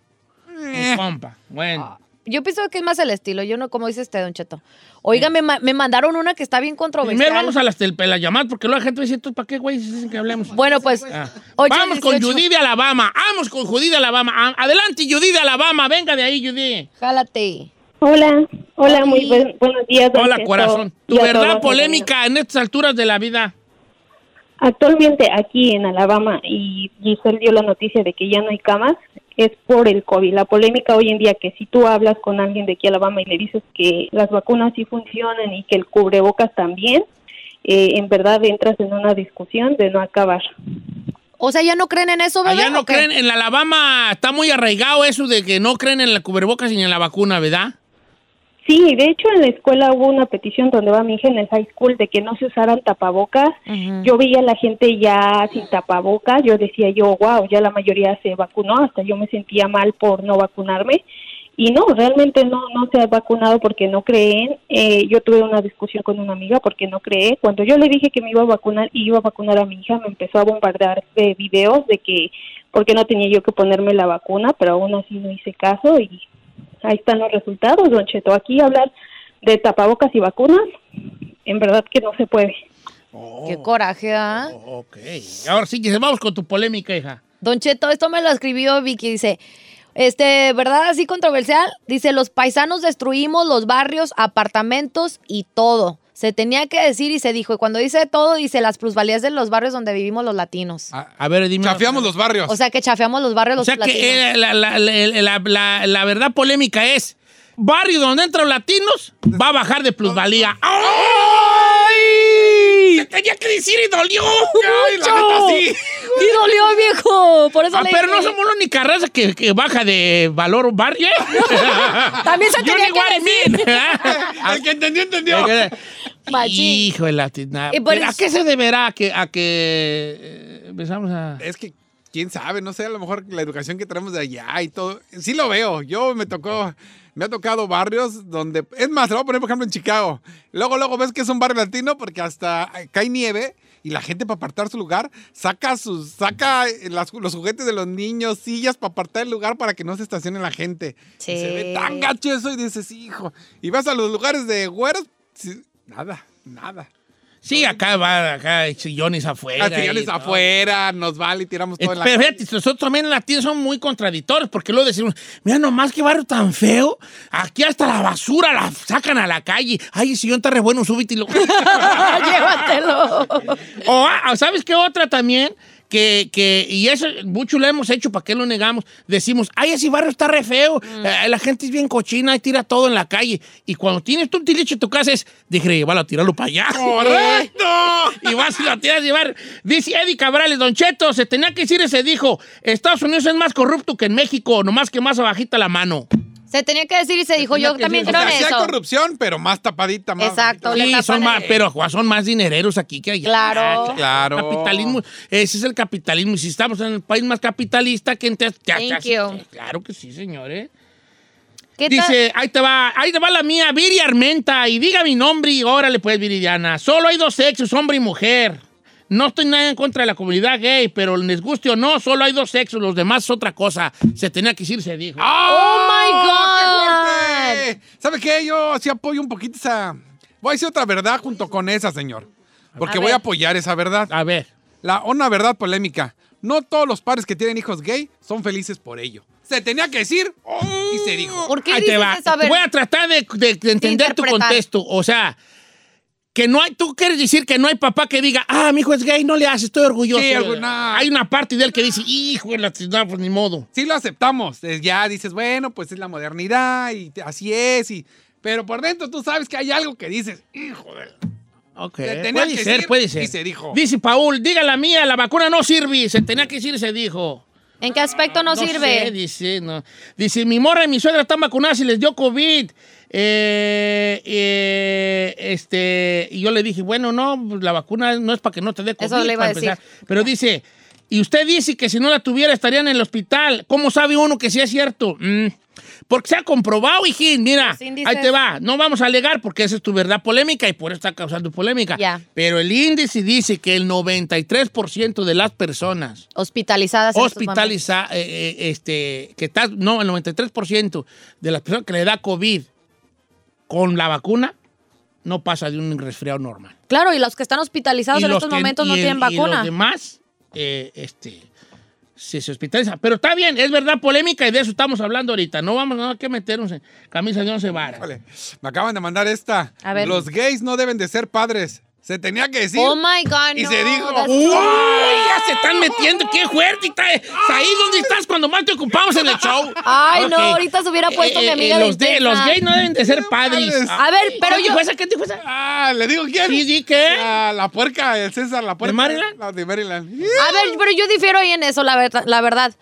Eh. Compa, bueno. Yo pienso que es más el estilo. Yo no, como dice usted, Don Cheto. Oiga, me, ma- me mandaron una que está bien controversial. Primero vamos a las, tel- las llamadas, porque luego la gente "¿Tú ¿para qué, güey? Si dicen que hablemos. Bueno, pues. Ah. ocho, Vamos con 18. Judy de Alabama. Vamos con Judy de Alabama. Ah, Adelante, Judy de Alabama. Venga de ahí, Judy. Jálate. Hola, hola, muy buen- buenos días. don Hola, Cheto, corazón. Tu y a verdad todos, polémica en estas alturas de la vida. Actualmente aquí en Alabama y Giselle dio la noticia de que ya no hay camas, es por el COVID. La polémica hoy en día que si tú hablas con alguien de aquí a Alabama y le dices que las vacunas sí funcionan y que el cubrebocas también, eh, en verdad entras en una discusión de no acabar. O sea, ¿ya no creen en eso, bebé? Allá no creen, en la Alabama está muy arraigado eso de que no creen en la cubrebocas ni en la vacuna, ¿verdad? Sí, de hecho en la escuela hubo una petición donde va mi hija en el high school de que no se usaran tapabocas. Yo veía a la gente ya sin tapabocas, yo decía yo, wow, ya la mayoría se vacunó, hasta yo me sentía mal por no vacunarme. Y no, realmente no, no se ha vacunado porque no creen. Eh, yo tuve una discusión con una amiga porque no cree. Cuando yo le dije que me iba a vacunar y iba a vacunar a mi hija, me empezó a bombardear de videos de que porque no tenía yo que ponerme la vacuna, pero aún así no hice caso y ahí están los resultados, don Cheto. Aquí hablar de tapabocas y vacunas, en verdad que no se puede. Qué coraje, ¿ah? Oh, ok. Ahora sí, que vamos con tu polémica, hija. Don Cheto, esto me lo escribió Vicky, dice, este, ¿verdad? Así controversial. Dice, los paisanos destruimos los barrios, apartamentos y todo. Se tenía que decir y se dijo. Y cuando dice todo, dice las plusvalías de los barrios donde vivimos los latinos. A ver, dime. Chafiamos los barrios. O sea, que chafeamos los barrios O los sea latinos. que eh, la, la- la- la- la- la verdad polémica es, barrio donde entran latinos va a bajar de plusvalía. ¡Ay! Tenía que decir y dolió Ay, la mucho. neta, sí. ¡Sí dolió, viejo! Por eso Ah, le pero no somos la única raza que, que baja de valor barrio. [laughs] También se You tenía que decir. [laughs] [laughs] El que entendió, entendió. Hijo de la ¿A qué se deberá que, a que eh, empezamos a...? Es que quién sabe, no sé, a lo mejor la educación que traemos de allá y todo. Sí lo veo. Yo me tocó, me ha tocado barrios donde, es más, lo voy a poner por ejemplo en Chicago. Luego, luego ves que es un barrio latino porque hasta cae nieve y la gente para apartar su lugar saca sus, saca las- los juguetes de los niños, sillas para apartar el lugar para que no se estacione la gente. Sí. Y se ve tan gacho eso y dices, hijo. Y vas a los lugares de güeros, nada, nada. Sí, acá va, acá hay sillones afuera. Al sillones y todo. afuera, nos vale y tiramos todo en la Pero fíjate, nosotros también en latinos son muy contradictorios, porque luego decimos, mira nomás qué barrio tan feo, aquí hasta la basura la sacan a la calle. Ay, el sillón está re bueno, súbete y lo... [laughs] Llévatelo. o, ah, ¿sabes qué otra también? Que, que, y eso mucho lo hemos hecho, ¿para qué lo negamos? Decimos, ay, ese barrio está re feo, eh, la gente es bien cochina y tira todo en la calle. Y cuando tienes tú un tilicho en tu casa es, dije, llévalo a tirarlo para allá. ¡Correcto! [laughs] y vas y lo tiras a llevar. Dice Eddie Cabrales, Don Cheto, se tenía que decir ese dijo, Estados Unidos es más corrupto que en México, nomás que más abajita la mano. Se tenía que decir y se dijo, yo también creo en sí hay eso. corrupción, pero más tapadita, más. Exacto. Sí, son más, pero son más dinereros aquí que allá. Claro. Claro. Capitalismo, ese es el capitalismo. Y si estamos en el país más capitalista, que you. Claro que sí, señores. ¿Qué tal? Dice, ahí te va, ahí te va la mía, Viri Armenta, y diga mi nombre y órale pues, Viridiana. Solo hay dos sexos, hombre y mujer. No estoy nada en contra de la comunidad gay, pero les guste o no, solo hay dos sexos, los demás es otra cosa. Se tenía que decir, se dijo. ¡Oh, my ¡Qué ¿Sabe qué? Yo sí apoyo un poquito esa. Voy a decir otra verdad junto con esa, señor. Porque A voy a apoyar esa verdad. A ver. La, una verdad polémica. No todos los padres que tienen hijos gay son felices por ello. Se tenía que decir y se dijo. ¿Por qué Ahí te va. eso? A ver. Voy a tratar de, de- de entender tu contexto. O sea, que no hay, tú quieres decir que no hay papá que diga, ah, mi hijo es gay, no le haces, estoy orgulloso. Sí, algo- no. Hay una parte de él que dice, hijo, de la no, pues ni modo. Sí lo aceptamos. Ya dices, bueno, pues es la modernidad y así es. Y, pero por dentro tú sabes que hay algo que dices, hijo de... Ok. Se tenía Puede que ser, decir puede ser. y se dijo. Dice Paul, diga la mía, la vacuna no sirve. Se tenía que decir y se dijo. ¿En qué aspecto no, sirve? sé, dice, no. Dice, mi morra y mi suegra están vacunadas y les dio COVID. Eh, eh, este, y yo le dije, bueno, no, pues, la vacuna no es para que no te dé COVID. Eso le iba a decir. empezar. Pero dice, y usted dice que si no la tuviera estarían en el hospital. ¿Cómo sabe uno que sí es cierto? Mm, porque se ha comprobado, hijín. Mira, ahí te va. No vamos a alegar porque esa es tu verdad polémica y por eso está causando polémica. Pero el índice dice que el 93% de las personas Hospitalizadas. en estos momentos. hospitaliza, eh, eh, este, que está, no, el 93% de las personas que le da COVID con la vacuna no pasa de un resfriado normal. Claro, y los que están hospitalizados Y en estos que- momentos no y el- tienen Y vacuna. los demás, eh, este, sí se hospitaliza. Pero está bien, es verdad polémica y de eso estamos hablando ahorita. No vamos hay que meternos en camisa de once varas. Vale, me acaban de mandar esta. A ver. Los gays no deben de ser padres. Se tenía que decir. Oh my God, Y no, se dijo, ¡Uy! Ya se están metiendo. ¡Qué fuerte! Está, ahí donde estás cuando más te ocupamos en el show. Ay, no, Ok. ahorita se hubiera puesto mi amiga los, de, los gays no deben de ser padres. A ver, pero ¿Qué yo- dijo esa? ¿Qué dijo esa? Ah, le digo quién. Sí, di que. La, la puerca, el César, la puerca. Maryland? La de Maryland. A ver, pero yo difiero ahí en eso, la verdad. La verdad.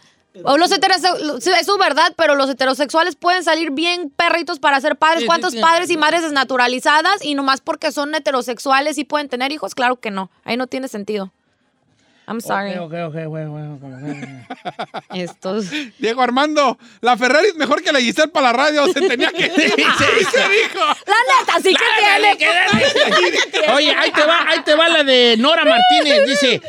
O los heterosexuales, es su verdad, pero los heterosexuales pueden salir bien perritos para ser padres. Sí, ¿Cuántos sí. padres y madres desnaturalizadas y nomás porque son heterosexuales y pueden tener hijos? Claro que no. Ahí no tiene sentido. I'm sorry. Ok, ok, ok, ok, ok, [laughs] ok. Estos. Diego Armando, la Ferrari es mejor que la Giselle para la radio. Se tenía que [laughs] decir. se dijo. La neta, sí [laughs] que tiene. que. Oye, ahí te va, ahí te va la de Nora Martínez. Dice,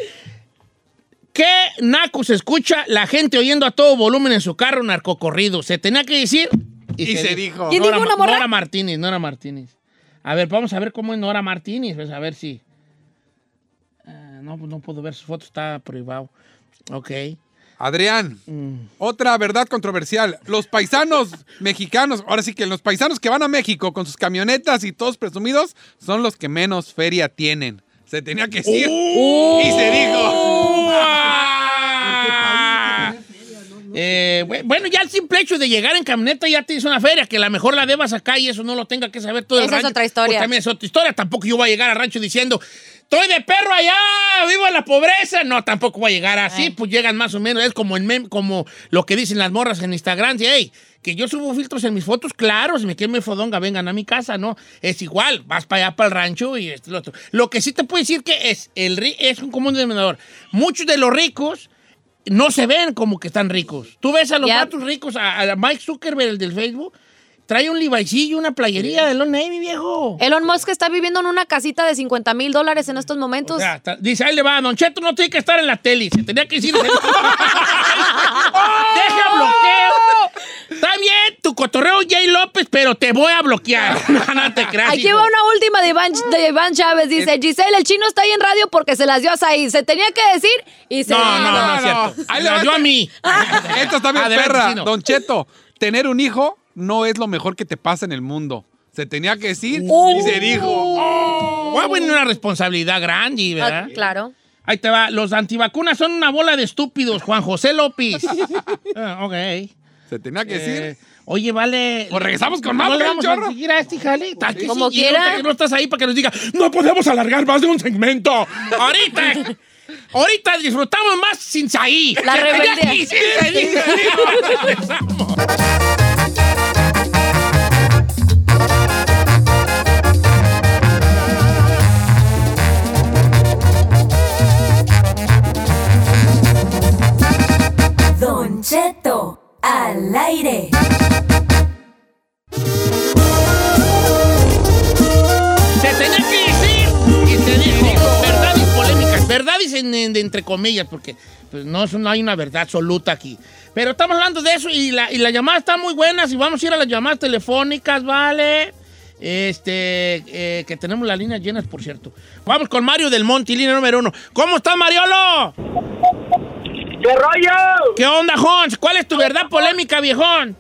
¿qué naco se escucha la gente oyendo a todo volumen en su carro narcocorrido? Se tenía que decir Y se dijo. ¿Quién Nora, dijo una morra? Nora Martínez, Nora Martínez. A ver, vamos a ver cómo es Nora Martínez, pues, a ver si... Ah, no, pues no puedo ver su foto, está privado. Ok. Adrián, otra verdad controversial. Los paisanos mexicanos, ahora sí que los paisanos que van a México con sus camionetas y todos presumidos, son los que menos feria tienen. Se tenía que decir. Y se dijo. Ah. Eh, bu- bueno, ya el simple hecho de llegar en camioneta ya tienes una feria, que a lo mejor la debas acá y eso no lo tenga que saber todo el Esa es otra historia. Pues también es otra historia. Tampoco yo voy a llegar al rancho diciendo, estoy de perro allá, vivo en la pobreza. No, tampoco voy a llegar así, Ay. pues llegan más o menos. Es como, el mem- como lo que dicen las morras en Instagram. Hey, que yo subo filtros en mis fotos, claro, si me quieren mi fodonga, vengan a mi casa, ¿no? Es igual, vas para allá, para el rancho y esto y lo otro. Lo que sí te puedo decir que es, el ri- es un común denominador. Muchos de los ricos no se ven como que están ricos. Tú ves a los vatos ricos, a, a Mike Zuckerberg, el del Facebook, trae un Levi'sillo, una playería de Lon Navy, viejo. Elon Musk está viviendo en una casita de 50 mil dólares en estos momentos. O sea, está- dice, ahí le va, Don Cheto no tiene que estar en la tele, se tenía que decir. [laughs] [laughs] ¡Deja bloqueo! Está bien, tu cotorreo Jay López, pero te voy a bloquear. [laughs] No, no te creas, Aquí hijo. va una última de Iván, de Iván Chávez. Dice, Giselle, el chino está ahí en radio porque se las dio a Said. Se tenía que decir y se No, no, no, No, es cierto. Ahí le va dio este- a mí. Esto está bien, Adelante, perra. chino. Don Cheto, tener un hijo no es lo mejor que te pasa en el mundo. Se tenía que decir Uh. y se dijo. A poner una responsabilidad grande, Ah, ¿verdad? claro. Ahí te va. Los antivacunas son una bola de estúpidos, Juan José López. [laughs] Ah, ok. Se tenía que decir. Eh, oye, vale. Pues regresamos con más, ¿No vamos chorro. a seguir a este jale? Está aquí Como quiera. que No estás ahí para que nos diga, no podemos alargar más de un segmento. Ahorita. [laughs] Ahorita disfrutamos más sin saí. La rebeldía. [laughs] Al aire. Se tenía que decir y se dijo. Verdades polémicas. Verdades en- en- de entre comillas, porque pues, no, no hay una verdad absoluta aquí. Pero estamos hablando de eso y la, y la llamada está muy buena. Y vamos a ir a las llamadas telefónicas, ¿vale? Este, eh, que tenemos las líneas llenas, por cierto. Vamos con Mario del Monte, línea número uno. ¿Cómo estás, Mariolo? ¿Qué rollo? ¿Qué onda, Hons? ¿Cuál es tu verdad polémica, viejón?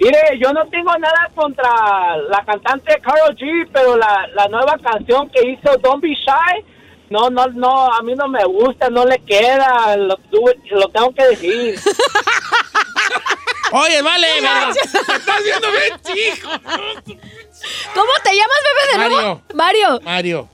Mire, yo no tengo nada contra la cantante Karol G, pero la, la nueva canción que hizo Don't Be Shy, no, no, no, a mí no me gusta, no le queda, lo, tengo que decir. [laughs] Oye, vale, pero- Estás viendo bien, chico. ¿Cómo te llamas, bebé, de Mario. nuevo? Mario. Mario.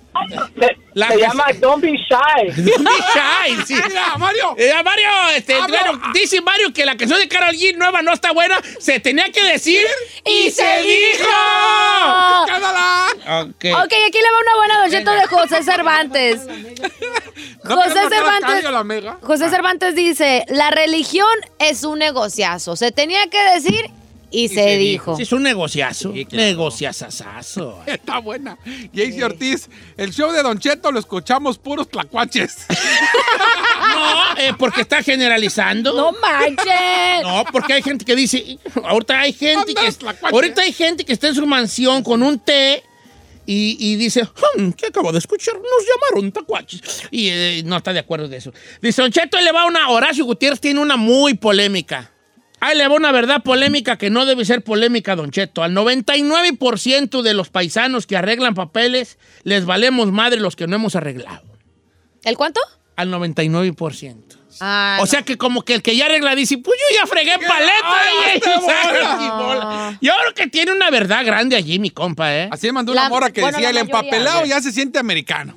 La se llama Don't Be Shy. [laughs] Don't be shy, sí. [laughs] Mira, Mario. Eh, Mario, este, bueno, dice Mario que la canción de Karol G nueva no está buena, se tenía que decir y se dijo. Ah. ¡Cándala! Ok. Ok, aquí le va una buena docheta de José Cervantes. [laughs] ¿No José Cervantes. Cario, la mega? José Cervantes dice, la religión es un negociazo. Se tenía que decir y, se, se dijo. Sí, es un negociazo. Sí, claro. Negociazazazo. [laughs] Está buena. Jaycee Ortiz, el show de Don Cheto lo escuchamos puros tlacuaches. [laughs] No, eh, porque está generalizando. No manches. No, porque hay gente que dice, ahorita hay gente que, tlacuache. ahorita hay gente que está en su mansión con un té y, y dice, "Hmm, ¿qué acabo de escuchar? Nos llamaron tacuaches. Y eh, no está de acuerdo de eso. Dice, Don Cheto, ahí le va una, Horacio Gutiérrez tiene una muy polémica. Ahí le va una verdad polémica que no debe ser polémica, Don Cheto. Al 99% de los paisanos que arreglan papeles, les valemos madre los que no hemos arreglado. ¿El cuánto? Al 99%. Ah, O sea que como que el que ya arregla dice, pues yo ya fregué paleta. Ay, y [laughs] bola. y. Yo creo que tiene una verdad grande allí, mi compa, ¿eh? Así me mandó La- una mora que bueno, decía, la el mayoría. empapelado ya se siente americano.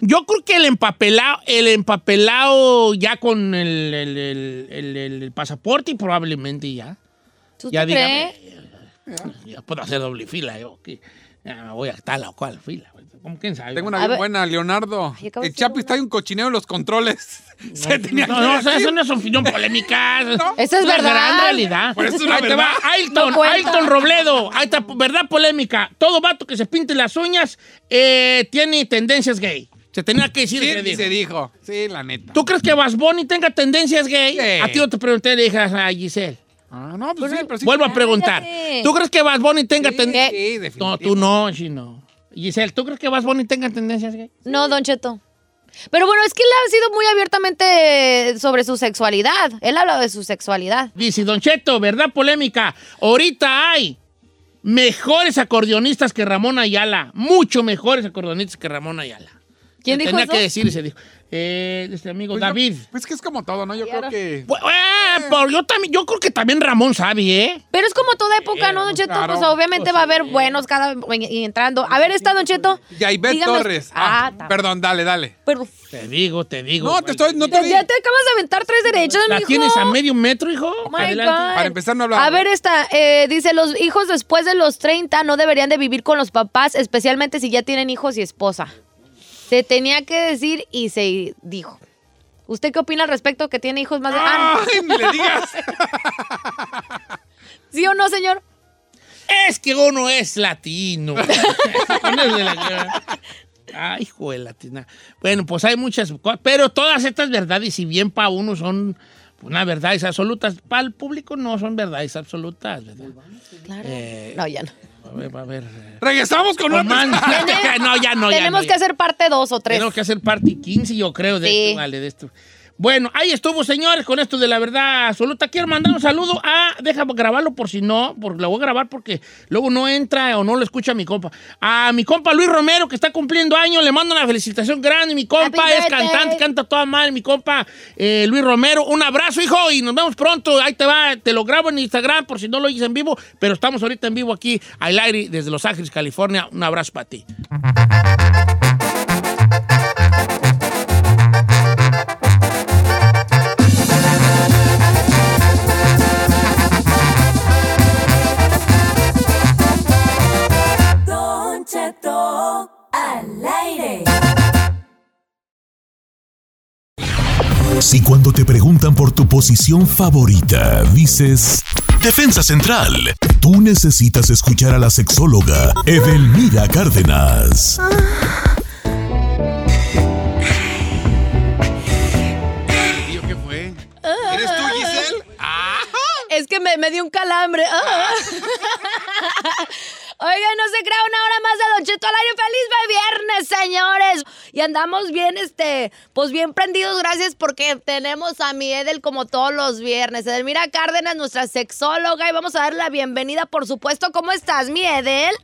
Yo creo que el empapelado, el empapelado ya con el, el- el- el- el- el pasaporte y probablemente ya. ¿Tú ya te dígame. crees? Ya puedo hacer doble fila yo. que ya me voy a tal o cual fila. ¿Cómo quién sabe? Tengo una bien buena, Leonardo. Ay, El Chapi está en un cochineo en los controles. [laughs] se tenía No, que no, decir. eso no es opinión polémica. [laughs] No. Eso es verdad. gran realidad. Por eso es una Ahí te va, Ailton, No. Ailton Robledo. Ahí está, verdad polémica. Todo vato que se pinte las uñas eh, tiene tendencias gay. Se tenía que decir. Sí, dijo. se dijo. Sí, la neta. ¿Tú crees que Bas Bunny tenga tendencias gay? Sí. A ti yo te pregunté, le dije a Giselle. Ah, no, pues sí, pero sí. Vuelvo a preguntar. ¿Tú crees que Bas Bunny tenga Sí, tendencias? sí, definitivo. No, tú no, sí, no. Giselle, ¿tú crees que Bas Bunny tenga tendencias gay? No, Don Cheto. Pero bueno, es que él ha sido muy abiertamente sobre su sexualidad. Él ha hablado de su sexualidad. Dice, Don Cheto, ¿verdad polémica? Ahorita hay mejores acordeonistas que Ramón Ayala. Mucho mejores acordeonistas que Ramón Ayala. ¿Quién dijo Tenía eso? que decir y se dijo. Eh, este amigo Pues yo- David. Pues que es como todo, ¿no? Yo creo que. Pues, eh, pero yo, también, yo creo que también Ramón sabe, ¿eh? Pero es como toda época, ¿no, Don Cheto? claro. Pues obviamente va a haber buenos cada y entrando. A ver, está Don Cheto. Yaibet Torres. Ah, Ah, perdón, dale, dale. pero Te digo, te digo. No, te estoy. No te ya te acabas de aventar tres derechas, ¿La mijo. tienes a medio metro, hijo? Oh my Adelante. God. Para empezar, no hablaba. A ver, esta, eh, dice, los hijos después de los 30 no deberían de vivir con los papás, especialmente si ya tienen hijos y esposa. Se tenía que decir y se dijo. ¿Usted qué opina al respecto que tiene hijos más de... Ah, ¡Ay, ni le digas! [laughs] ¿Sí o no, señor? Es que uno es latino. [laughs] Ay, hijo de latina. Bueno, pues hay muchas cosas, pero todas estas verdades, si bien para uno son unas verdades absolutas, para el público no son verdades absolutas, ¿verdad? Claro. Eh, no, ya no. A ver, a ver. eh, Regresamos con con una... [laughs] no, ya no, ya Tenemos no, que ya. hacer parte dos o tres. Tenemos que hacer parte 15, yo creo, de Sí. esto, vale, de esto. Bueno, ahí estuvo, señores, con esto de la verdad absoluta. Quiero mandar un saludo a. Déjame grabarlo por si no, porque lo voy a grabar porque luego no entra o no lo escucha mi compa. A mi compa Luis Romero, que está cumpliendo años, le mando una felicitación grande. Mi compa es cantante, canta toda mal. Mi compa eh, Luis Romero, un abrazo, hijo, y nos vemos pronto. Ahí te va, te lo grabo en Instagram por si no lo oyes en vivo, pero estamos ahorita en vivo aquí al aire desde Los Ángeles, California. Un abrazo para ti. Si cuando te preguntan por tu posición favorita, dices Defensa Central, tú necesitas escuchar a la sexóloga Edelmira Cárdenas. Tío, ¿Qué fue? ¿Eres tú, Giselle? Es que me, me dio un calambre. Ah. [laughs] Oigan, no se crea una hora más de Don Cheto al aire. ¡Feliz de viernes, señores! Y andamos bien, este, pues bien prendidos, gracias, porque tenemos a mi Edel como todos los viernes. Edelmira Cárdenas, nuestra sexóloga, y vamos a darle la bienvenida, por supuesto. ¿Cómo estás, mi Edel?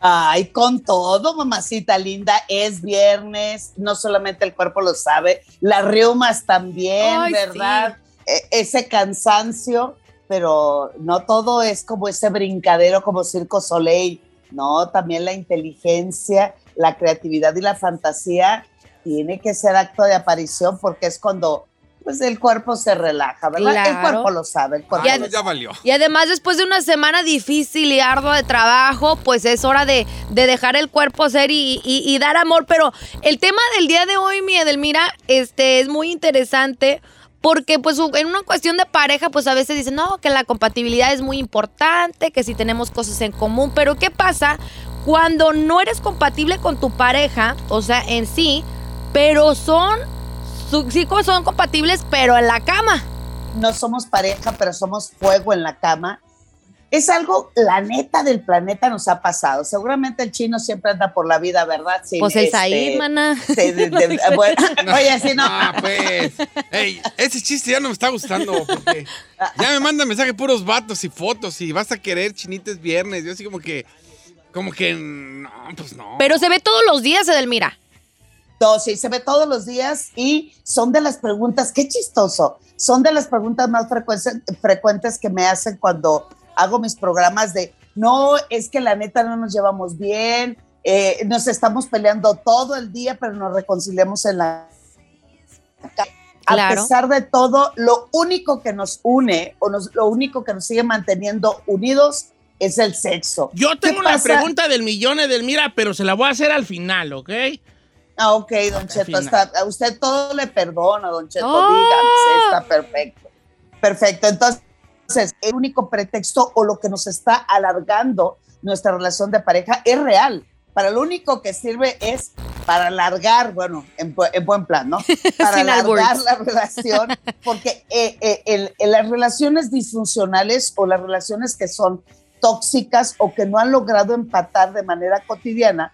Ay, con todo, mamacita linda, es viernes, no solamente el cuerpo lo sabe, las reumas también, Ay, ¿verdad? E- ese cansancio, pero no todo es como ese brincadero como Circo Soleil, no, también la inteligencia, la creatividad y la fantasía tiene que ser acto de aparición porque es cuando pues el cuerpo se relaja, ¿verdad? El Claro. cuerpo lo sabe, el cuerpo Ya- lo Ah, Ya valió. Y además, después de una semana difícil y ardua de trabajo, pues es hora de, de dejar el cuerpo ser y, y- y dar amor. Pero el tema del día de hoy, mi Edelmira, este, es muy interesante. Porque pues en una cuestión de pareja, pues a veces dicen, no, que la compatibilidad es muy importante, que si tenemos cosas en común, pero ¿qué pasa cuando no eres compatible con tu pareja? O sea, en sí, pero son, su- sí son compatibles, pero en la cama. no somos pareja, pero somos fuego en la cama. Es algo, la neta del planeta nos ha pasado. Seguramente el chino siempre anda por la vida, ¿verdad? Sin, Pues el este, mana. de- de- [laughs] de- bueno, [laughs] [laughs] oye, sí, no. Ah, pues. Ey, ese chiste ya no me está gustando. Porque ya me mandan mensajes puros vatos y fotos y vas a querer chinites viernes. Yo así como que. Como que. No, pues no. Pero se ve todos los días, Edelmira. No, sí, se ve todos los días y son de las preguntas, qué chistoso, son de las preguntas más frecuentes, frecuentes que me hacen cuando hago mis programas de, no, es que la neta no nos llevamos bien, eh, nos estamos peleando todo el día, pero nos reconciliamos en la... A Claro. pesar de todo, lo único que nos une o nos- lo único que nos sigue manteniendo unidos es el sexo. Yo ¿Qué tengo la pasa? pregunta del millón del mira, pero se la voy a hacer al final, ¿ok? Ah, ok, don Cheto, está- a usted todo le perdona, don Cheto, ¡Oh! dígame, está perfecto. Perfecto, entonces, el único pretexto o lo que nos está alargando nuestra relación de pareja es real. Para lo único que sirve es para alargar, bueno, en, bu- en buen plan, ¿no? [laughs] Para alargar la relación, porque eh, eh, el- el- las relaciones disfuncionales o las relaciones que son tóxicas o que no han logrado empatar de manera cotidiana,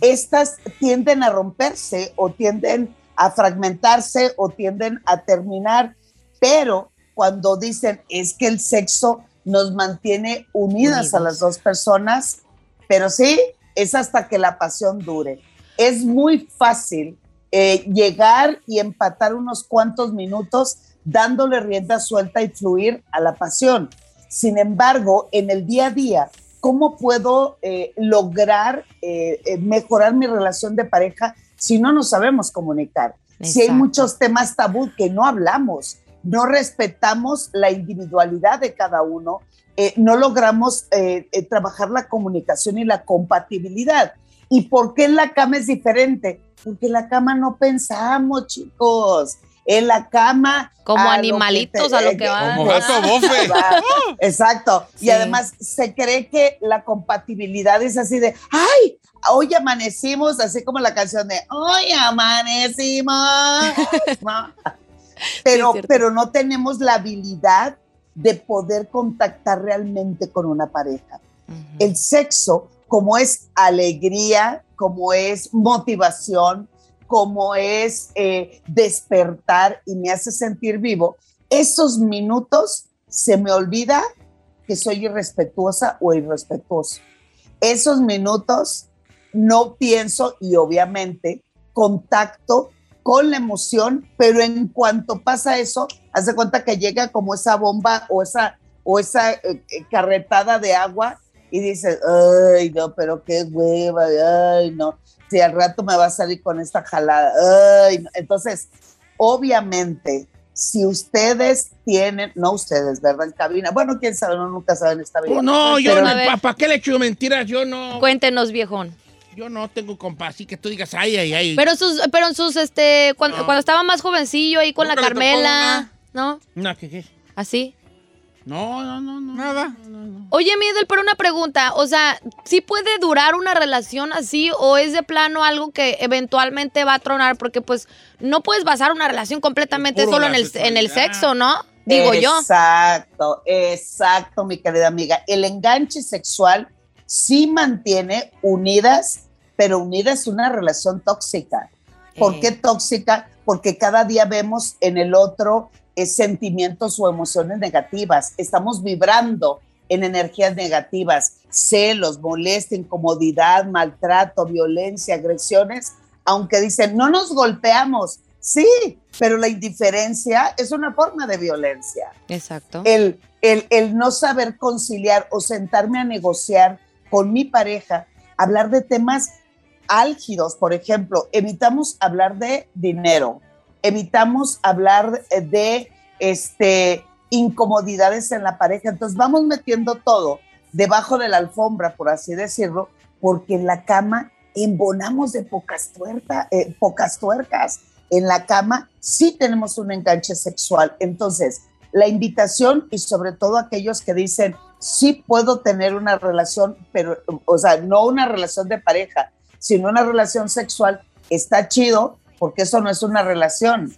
estas tienden a romperse o tienden a fragmentarse o tienden a terminar, pero cuando dicen es que el sexo nos mantiene unidas a las dos personas, pero sí, es hasta que la pasión dure. Es muy fácil eh, llegar y empatar unos cuantos minutos dándole rienda suelta y fluir a la pasión. Sin embargo, en el día a día, ¿cómo puedo eh, lograr eh, eh, mejorar mi relación de pareja si no nos sabemos comunicar? Si hay Exacto. muchos temas tabú que no hablamos, no respetamos la individualidad de cada uno, eh, no logramos eh, eh, trabajar la comunicación y la compatibilidad. ¿Y por qué en la cama es diferente? Porque en la cama no pensamos, chicos. en la cama. Como a lo que animalitos, a lo que va. Como gato bofe. Va, [laughs] Exacto. Sí. Y además se cree que la compatibilidad es así de, ay, hoy amanecimos, así como la canción de, hoy amanecimos. [laughs] [laughs] Pero, pero no tenemos la habilidad de poder contactar realmente con una pareja. El sexo, como es alegría, como es motivación, como es eh, despertar y me hace sentir vivo, esos minutos se me olvida que soy irrespetuosa o irrespetuoso. Esos minutos no pienso y obviamente contacto con la emoción, pero en cuanto pasa eso, haz de cuenta que llega como esa bomba o esa, o esa eh, eh, carretada de agua y dices, ay, no, pero qué hueva, ay, no, si al rato me va a salir con esta jalada, ay, no. Entonces, obviamente, si ustedes tienen, no ustedes, ¿verdad? En cabina, bueno, quién sabe, no nunca saben esta vida. Oh, no, yo no, ¿para qué le echo mentiras? Yo no, Cuéntenos, viejón. Yo no tengo compa, así que tú digas, ay, ay, ay. Pero en sus, pero en sus, este, cuando, No. cuando estaba más jovencillo ahí con Nunca la Carmela, ¿no? No, ¿qué, qué? Así. No, no, no, no. Nada. Oye, Midel, pero una pregunta, o sea, ¿sí puede durar una relación así o es de plano algo que eventualmente va a tronar? Porque pues no puedes basar una relación completamente solo en el, en el sexo, ¿no? Digo yo. Exacto, exacto, mi querida amiga. El enganche sexual sí mantiene unidas, pero unidas una relación tóxica. ¿Por Eh. qué tóxica? Porque cada día vemos en el otro eh, sentimientos o emociones negativas. Estamos vibrando en energías negativas, celos, molestia, incomodidad, maltrato, violencia, agresiones, aunque dicen, no nos golpeamos. Sí, pero la indiferencia es una forma de violencia Exacto. el, el, el no saber conciliar o sentarme a negociar con mi pareja, hablar de temas álgidos, por ejemplo, evitamos hablar de dinero, evitamos hablar de este, incomodidades en la pareja, entonces vamos metiendo todo debajo de la alfombra, por así decirlo, porque en la cama embonamos de pocas, eh, pocas tuercas. En la cama sí tenemos un enganche sexual. Entonces, la invitación y sobre todo aquellos que dicen, sí puedo tener una relación, pero, o sea, no una relación de pareja, sino una relación sexual, está chido porque eso no es una relación.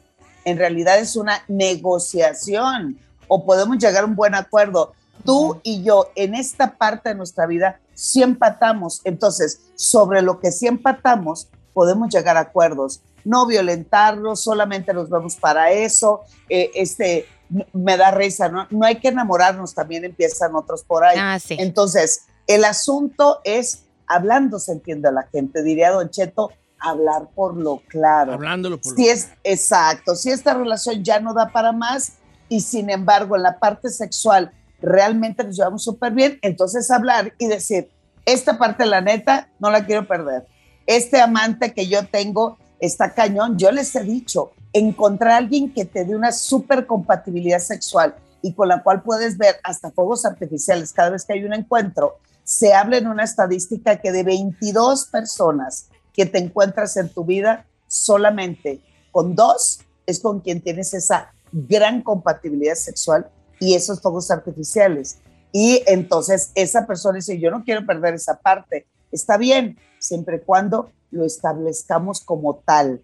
En realidad es una negociación o podemos llegar a un buen acuerdo. Tú y yo en esta parte de nuestra vida sí empatamos. Entonces, sobre lo que sí empatamos, podemos llegar a acuerdos. No violentarlos, solamente nos vemos para eso. Eh, este, me da risa, ¿no? No hay que enamorarnos, también empiezan otros por ahí. Ah, sí. Entonces, el asunto es hablando, se entiende a la gente, diría Don Cheto, hablar por lo claro. Hablándolo por lo Si es exacto, si esta relación ya no da para más y sin embargo en la parte sexual realmente nos llevamos súper bien, entonces hablar y decir, esta parte la neta no la quiero perder. Este amante que yo tengo está cañón, yo les he dicho, encontrar a alguien que te dé una súper compatibilidad sexual y con la cual puedes ver hasta fuegos artificiales cada vez que hay un encuentro, se habla en una estadística que de 22 personas que te encuentras en tu vida, solamente con dos es con quien tienes esa gran compatibilidad sexual y esos fuegos artificiales. Y entonces esa persona dice, yo no quiero perder esa parte. Está bien, siempre y cuando lo establezcamos como tal.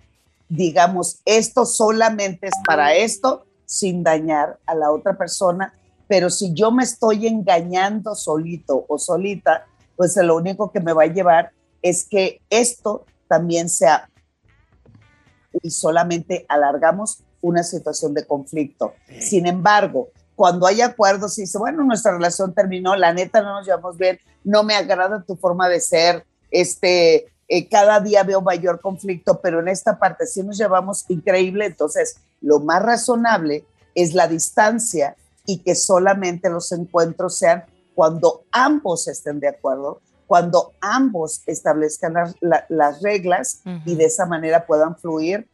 Digamos, esto solamente es para esto, sin dañar a la otra persona. Pero si yo me estoy engañando solito o solita, pues lo único que me va a llevar es que esto también sea y solamente alargamos una situación de conflicto. Sin embargo, cuando hay acuerdos y dice, bueno, nuestra relación terminó, la neta no nos llevamos bien, no me agrada tu forma de ser, este, eh, cada día veo mayor conflicto, pero en esta parte sí nos llevamos increíble, entonces lo más razonable es la distancia y que solamente los encuentros sean cuando ambos estén de acuerdo, cuando ambos establezcan las, la- las reglas y de esa manera puedan fluir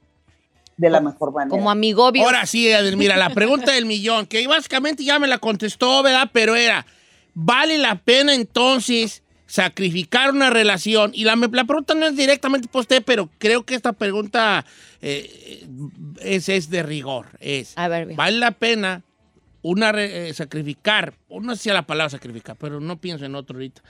de la mejor manera. Como amigobio. Ahora sí, Mira, la pregunta del millón, que básicamente ya me la contestó, ¿verdad? Pero era, ¿vale la pena entonces sacrificar una relación, y la, la pregunta no es directamente para usted, pero creo que esta pregunta eh, es, es de rigor. Es, A ver, bien. ¿vale la pena una eh, sacrificar, o no sé si la palabra sacrificar, pero no pienso en otro ahorita,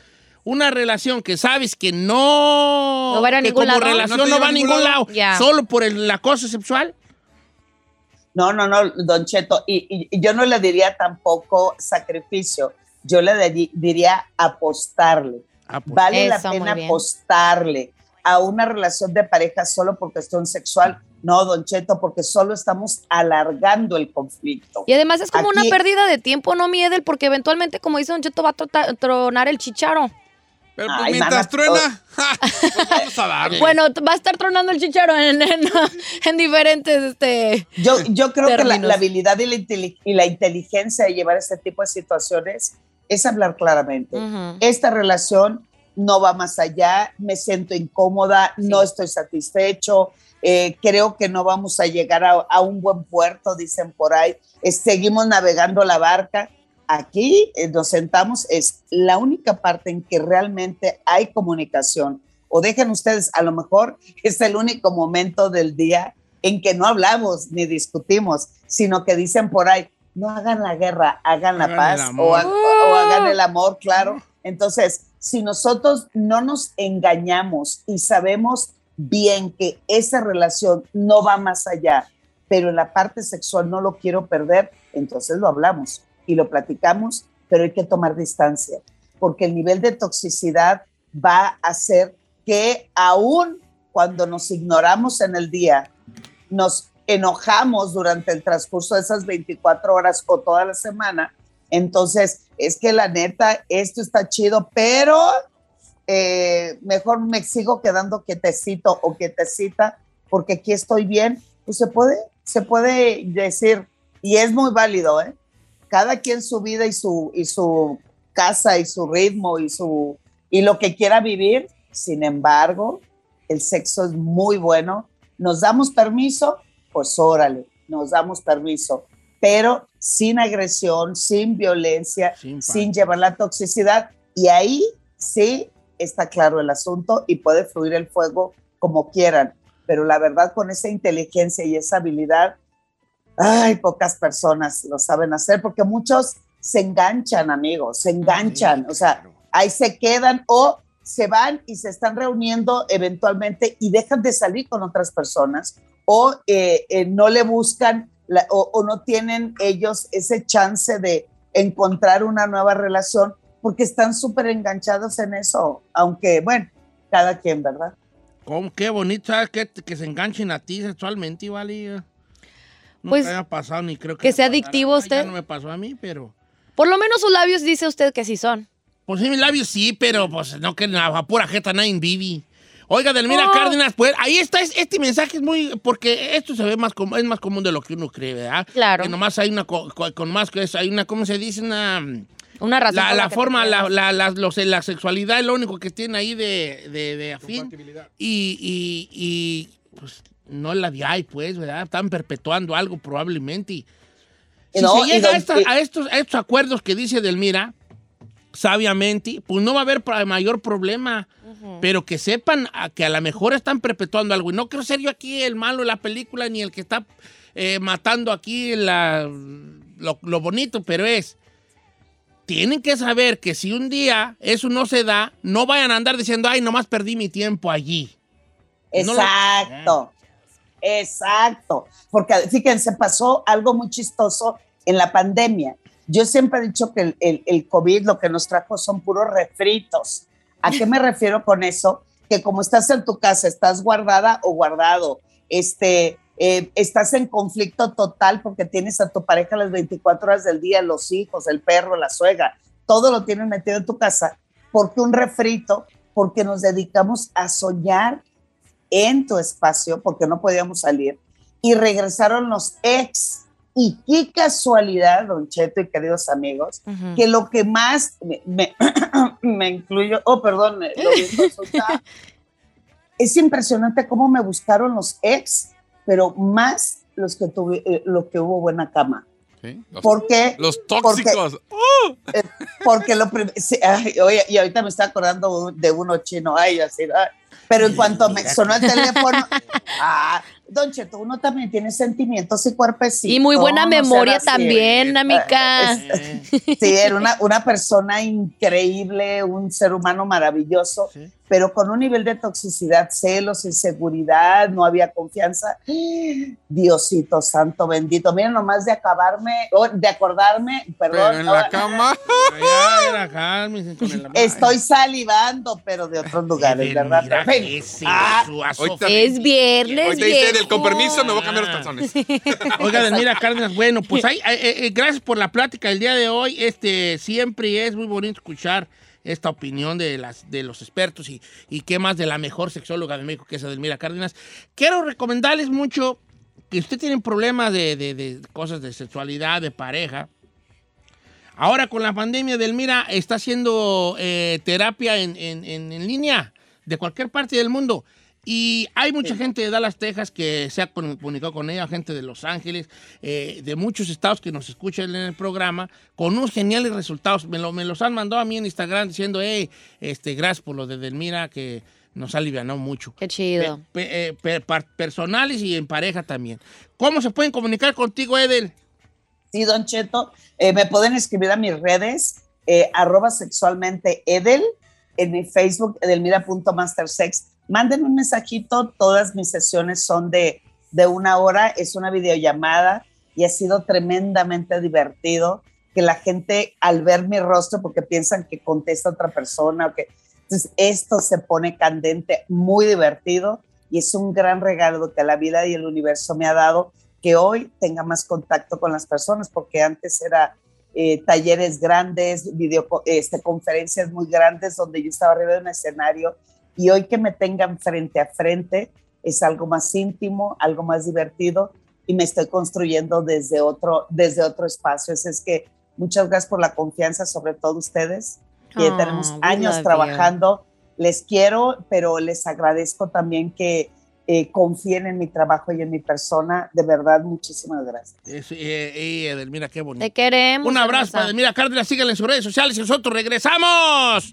una relación que sabes que no, No va a ningún como lado. relación ¿No va a ningún lado, solo por el acoso sexual? No, no, no, Don Cheto, y, y- y yo no le diría tampoco sacrificio, yo le di- diría apostarle. Ah, pues, Vale Eso, la pena apostarle a una relación de pareja solo por cuestión sexual. No, Don Cheto, porque solo estamos alargando el conflicto. Y además es como Aquí- una pérdida de tiempo, ¿no, Miedel? Porque eventualmente, como dice Don Cheto, va a trota- tronar el chicharo. Pero pues Ay, mientras mana, truena, ja, [laughs] pues vamos a darle. Bueno, va a estar tronando el chicharo en, en- [laughs] en diferentes, este... Yo, yo creo que la, habilidad y la, inteli- y la inteligencia de llevar este tipo de situaciones es hablar claramente. Esta relación no va más allá, me siento incómoda, no estoy satisfecho, eh, creo que no vamos a llegar a, a un buen puerto, dicen por ahí, Eh, seguimos navegando la barca. Aquí eh, nos sentamos, es la única parte en que realmente hay comunicación. O dejen ustedes, a lo mejor [laughs] es el único momento del día en que no hablamos ni discutimos, sino que dicen por ahí, no hagan la guerra, hagan la Hagan paz o, ha- o hagan el amor, claro. Entonces, si nosotros no nos engañamos y sabemos bien que esa relación no va más allá, pero en la parte sexual no lo quiero perder, entonces lo hablamos y lo platicamos, pero hay que tomar distancia, porque el nivel de toxicidad va a hacer que aún cuando nos ignoramos en el día, nos enojamos durante el transcurso de esas 24 horas o toda la semana, entonces es que la neta, esto está chido, pero eh, mejor me sigo quedando quietecito o quietecita porque aquí estoy bien, pues se puede, se puede decir, y es muy válido, ¿eh? Cada quien su vida y su, y su casa y su ritmo y, su, y lo que quiera vivir, sin embargo, el sexo es muy bueno. ¿Nos damos permiso? Pues órale, nos damos permiso, pero sin agresión, sin violencia, Sin llevar la toxicidad. Y ahí sí está claro el asunto y puede fluir el fuego como quieran. Pero la verdad, con esa inteligencia y esa habilidad, ay, pocas personas lo saben hacer porque muchos se enganchan, amigos, se enganchan. o sea, ahí se quedan o se van y se están reuniendo eventualmente y dejan de salir con otras personas o eh, eh, no le buscan la- o, o no tienen ellos ese chance de encontrar una nueva relación porque están súper enganchados en eso, aunque bueno, cada quien, ¿verdad? ¿Cómo? Qué bonito, ¿sabes? Que, que se enganchen a ti sexualmente, ¿vale? No Pues, haya pasado ni creo que... que sea adictivo Ay, usted. Ya no me pasó a mí, pero... Por lo menos sus labios dice usted que sí son. Pues sí, mis labios sí, pero pues no que nada, pura jeta nadie vivi. Oiga, Delmira Oh. Cárdenas, pues ahí está, es- este mensaje es muy, porque esto se ve más como, es más común de lo que uno cree, ¿verdad? Claro. Que nomás hay una, co- co- con más que eso, hay una, ¿cómo se dice? Una, Una razón. la, la forma, la, la, la, los- la sexualidad es lo único que tiene ahí de, de, de afín. Y, y, y, pues no la de ahí, pues, ¿verdad? Están perpetuando algo probablemente. Y, si No, se llega a, don- esta- y- a estos, a estos acuerdos que dice Delmira, sabiamente, pues no va a haber mayor problema. Pero que sepan a- que a lo mejor están perpetuando algo. Y no quiero ser yo aquí el malo de la película ni el que está eh, matando aquí la, lo, lo bonito, pero es. Tienen que saber que si un día eso no se da, no vayan a andar diciendo, ay, nomás perdí mi tiempo allí. Exacto, exacto. Porque fíjense, pasó algo muy chistoso en la pandemia. Yo siempre he dicho que el COVID lo que nos trajo son puros refritos. ¿A qué me refiero con eso? Que como estás en tu casa, estás guardada o guardado, este, eh, estás en conflicto total porque tienes a tu pareja las 24 horas del día, los hijos, el perro, la suegra, todo lo tienes metido en tu casa. porque un refrito? Porque nos dedicamos a soñar en tu espacio, porque no podíamos salir, y regresaron los ex. Y qué casualidad, Don Cheto y queridos amigos, que lo que más me, me, [clears throat] me incluyo, oh, perdón, lo mismo resulta- [laughs] es impresionante cómo me buscaron los ex, pero más los que tuve, eh, lo que hubo buena cama. Sí, Los, ¿Por qué? los tóxicos. [laughs] Eh, porque lo sí, ay, oye, y ahorita me está acordando de uno chino, ay, así, ay. pero en cuanto me sonó el teléfono, [laughs] ah, Don Cheto, uno también tiene sentimientos y cuerpecitos. Y muy buena no memoria así. también, amiga. Eh, [laughs] Sí, era una, una persona increíble, un ser humano maravilloso, Sí. Pero con un nivel de toxicidad, celos, inseguridad, no había confianza. Diosito santo bendito. Miren, nomás de acabarme, o de acordarme, Pero perdón, en la ahora- cama. [laughs] el- estoy salivando, pero de otros lugares, ¿verdad? Mira, Pero, ¿qué es ah, Es viernes, Ahorita dice, viejo. del con permiso me voy a cambiar los calzones. [laughs] Oiga, Delmira Cárdenas, bueno, pues [laughs] ahí, eh, eh, gracias por la plática del día de hoy. Este, siempre es muy bonito escuchar esta opinión de, las, de los expertos y, y qué más de la mejor sexóloga de México, que es Delmira Cárdenas. Quiero recomendarles mucho que usted tiene problemas de, de- cosas de sexualidad, de pareja. Ahora con la pandemia, Delmira está haciendo eh, terapia en- en- en línea de cualquier parte del mundo. Y hay mucha gente de Dallas, Texas, que se ha comunicado con ella, gente de Los Ángeles, eh, de muchos estados que nos escuchan en el programa, con unos geniales resultados. Me, lo- me los han mandado a mí en Instagram diciendo, hey, este, gracias por lo de Delmira, que nos alivianó mucho. Qué chido. Pe- pe- eh, pe- personales y en pareja también. ¿Cómo se pueden comunicar contigo, Edel? Sí, Don Cheto, eh, me pueden escribir a mis redes, eh, arroba sexualmente Edel, en mi Facebook, edelmira.mastersex. Mándenme un mensajito, todas mis sesiones son de, de una hora, es una videollamada y ha sido tremendamente divertido que la gente al ver mi rostro, porque piensan que contesta otra persona, que, entonces esto se pone candente, muy divertido y es un gran regalo que la vida y el universo me ha dado que hoy tenga más contacto con las personas, porque antes era eh, talleres grandes, video, este, conferencias muy grandes donde yo estaba arriba de un escenario y hoy que me tengan frente a frente es algo más íntimo, algo más divertido y me estoy construyendo desde otro, desde otro espacio. Así es que muchas gracias por la confianza, sobre todo ustedes, que Oh, tenemos we años trabajando. Les quiero, pero les agradezco también que eh, confíen en mi trabajo y en mi persona. De verdad, muchísimas gracias. Es, eh, eh, Edelmira, qué bonito. Te queremos. Un abrazo para Edelmira Cárdenas. Síganle en sus redes sociales y nosotros regresamos.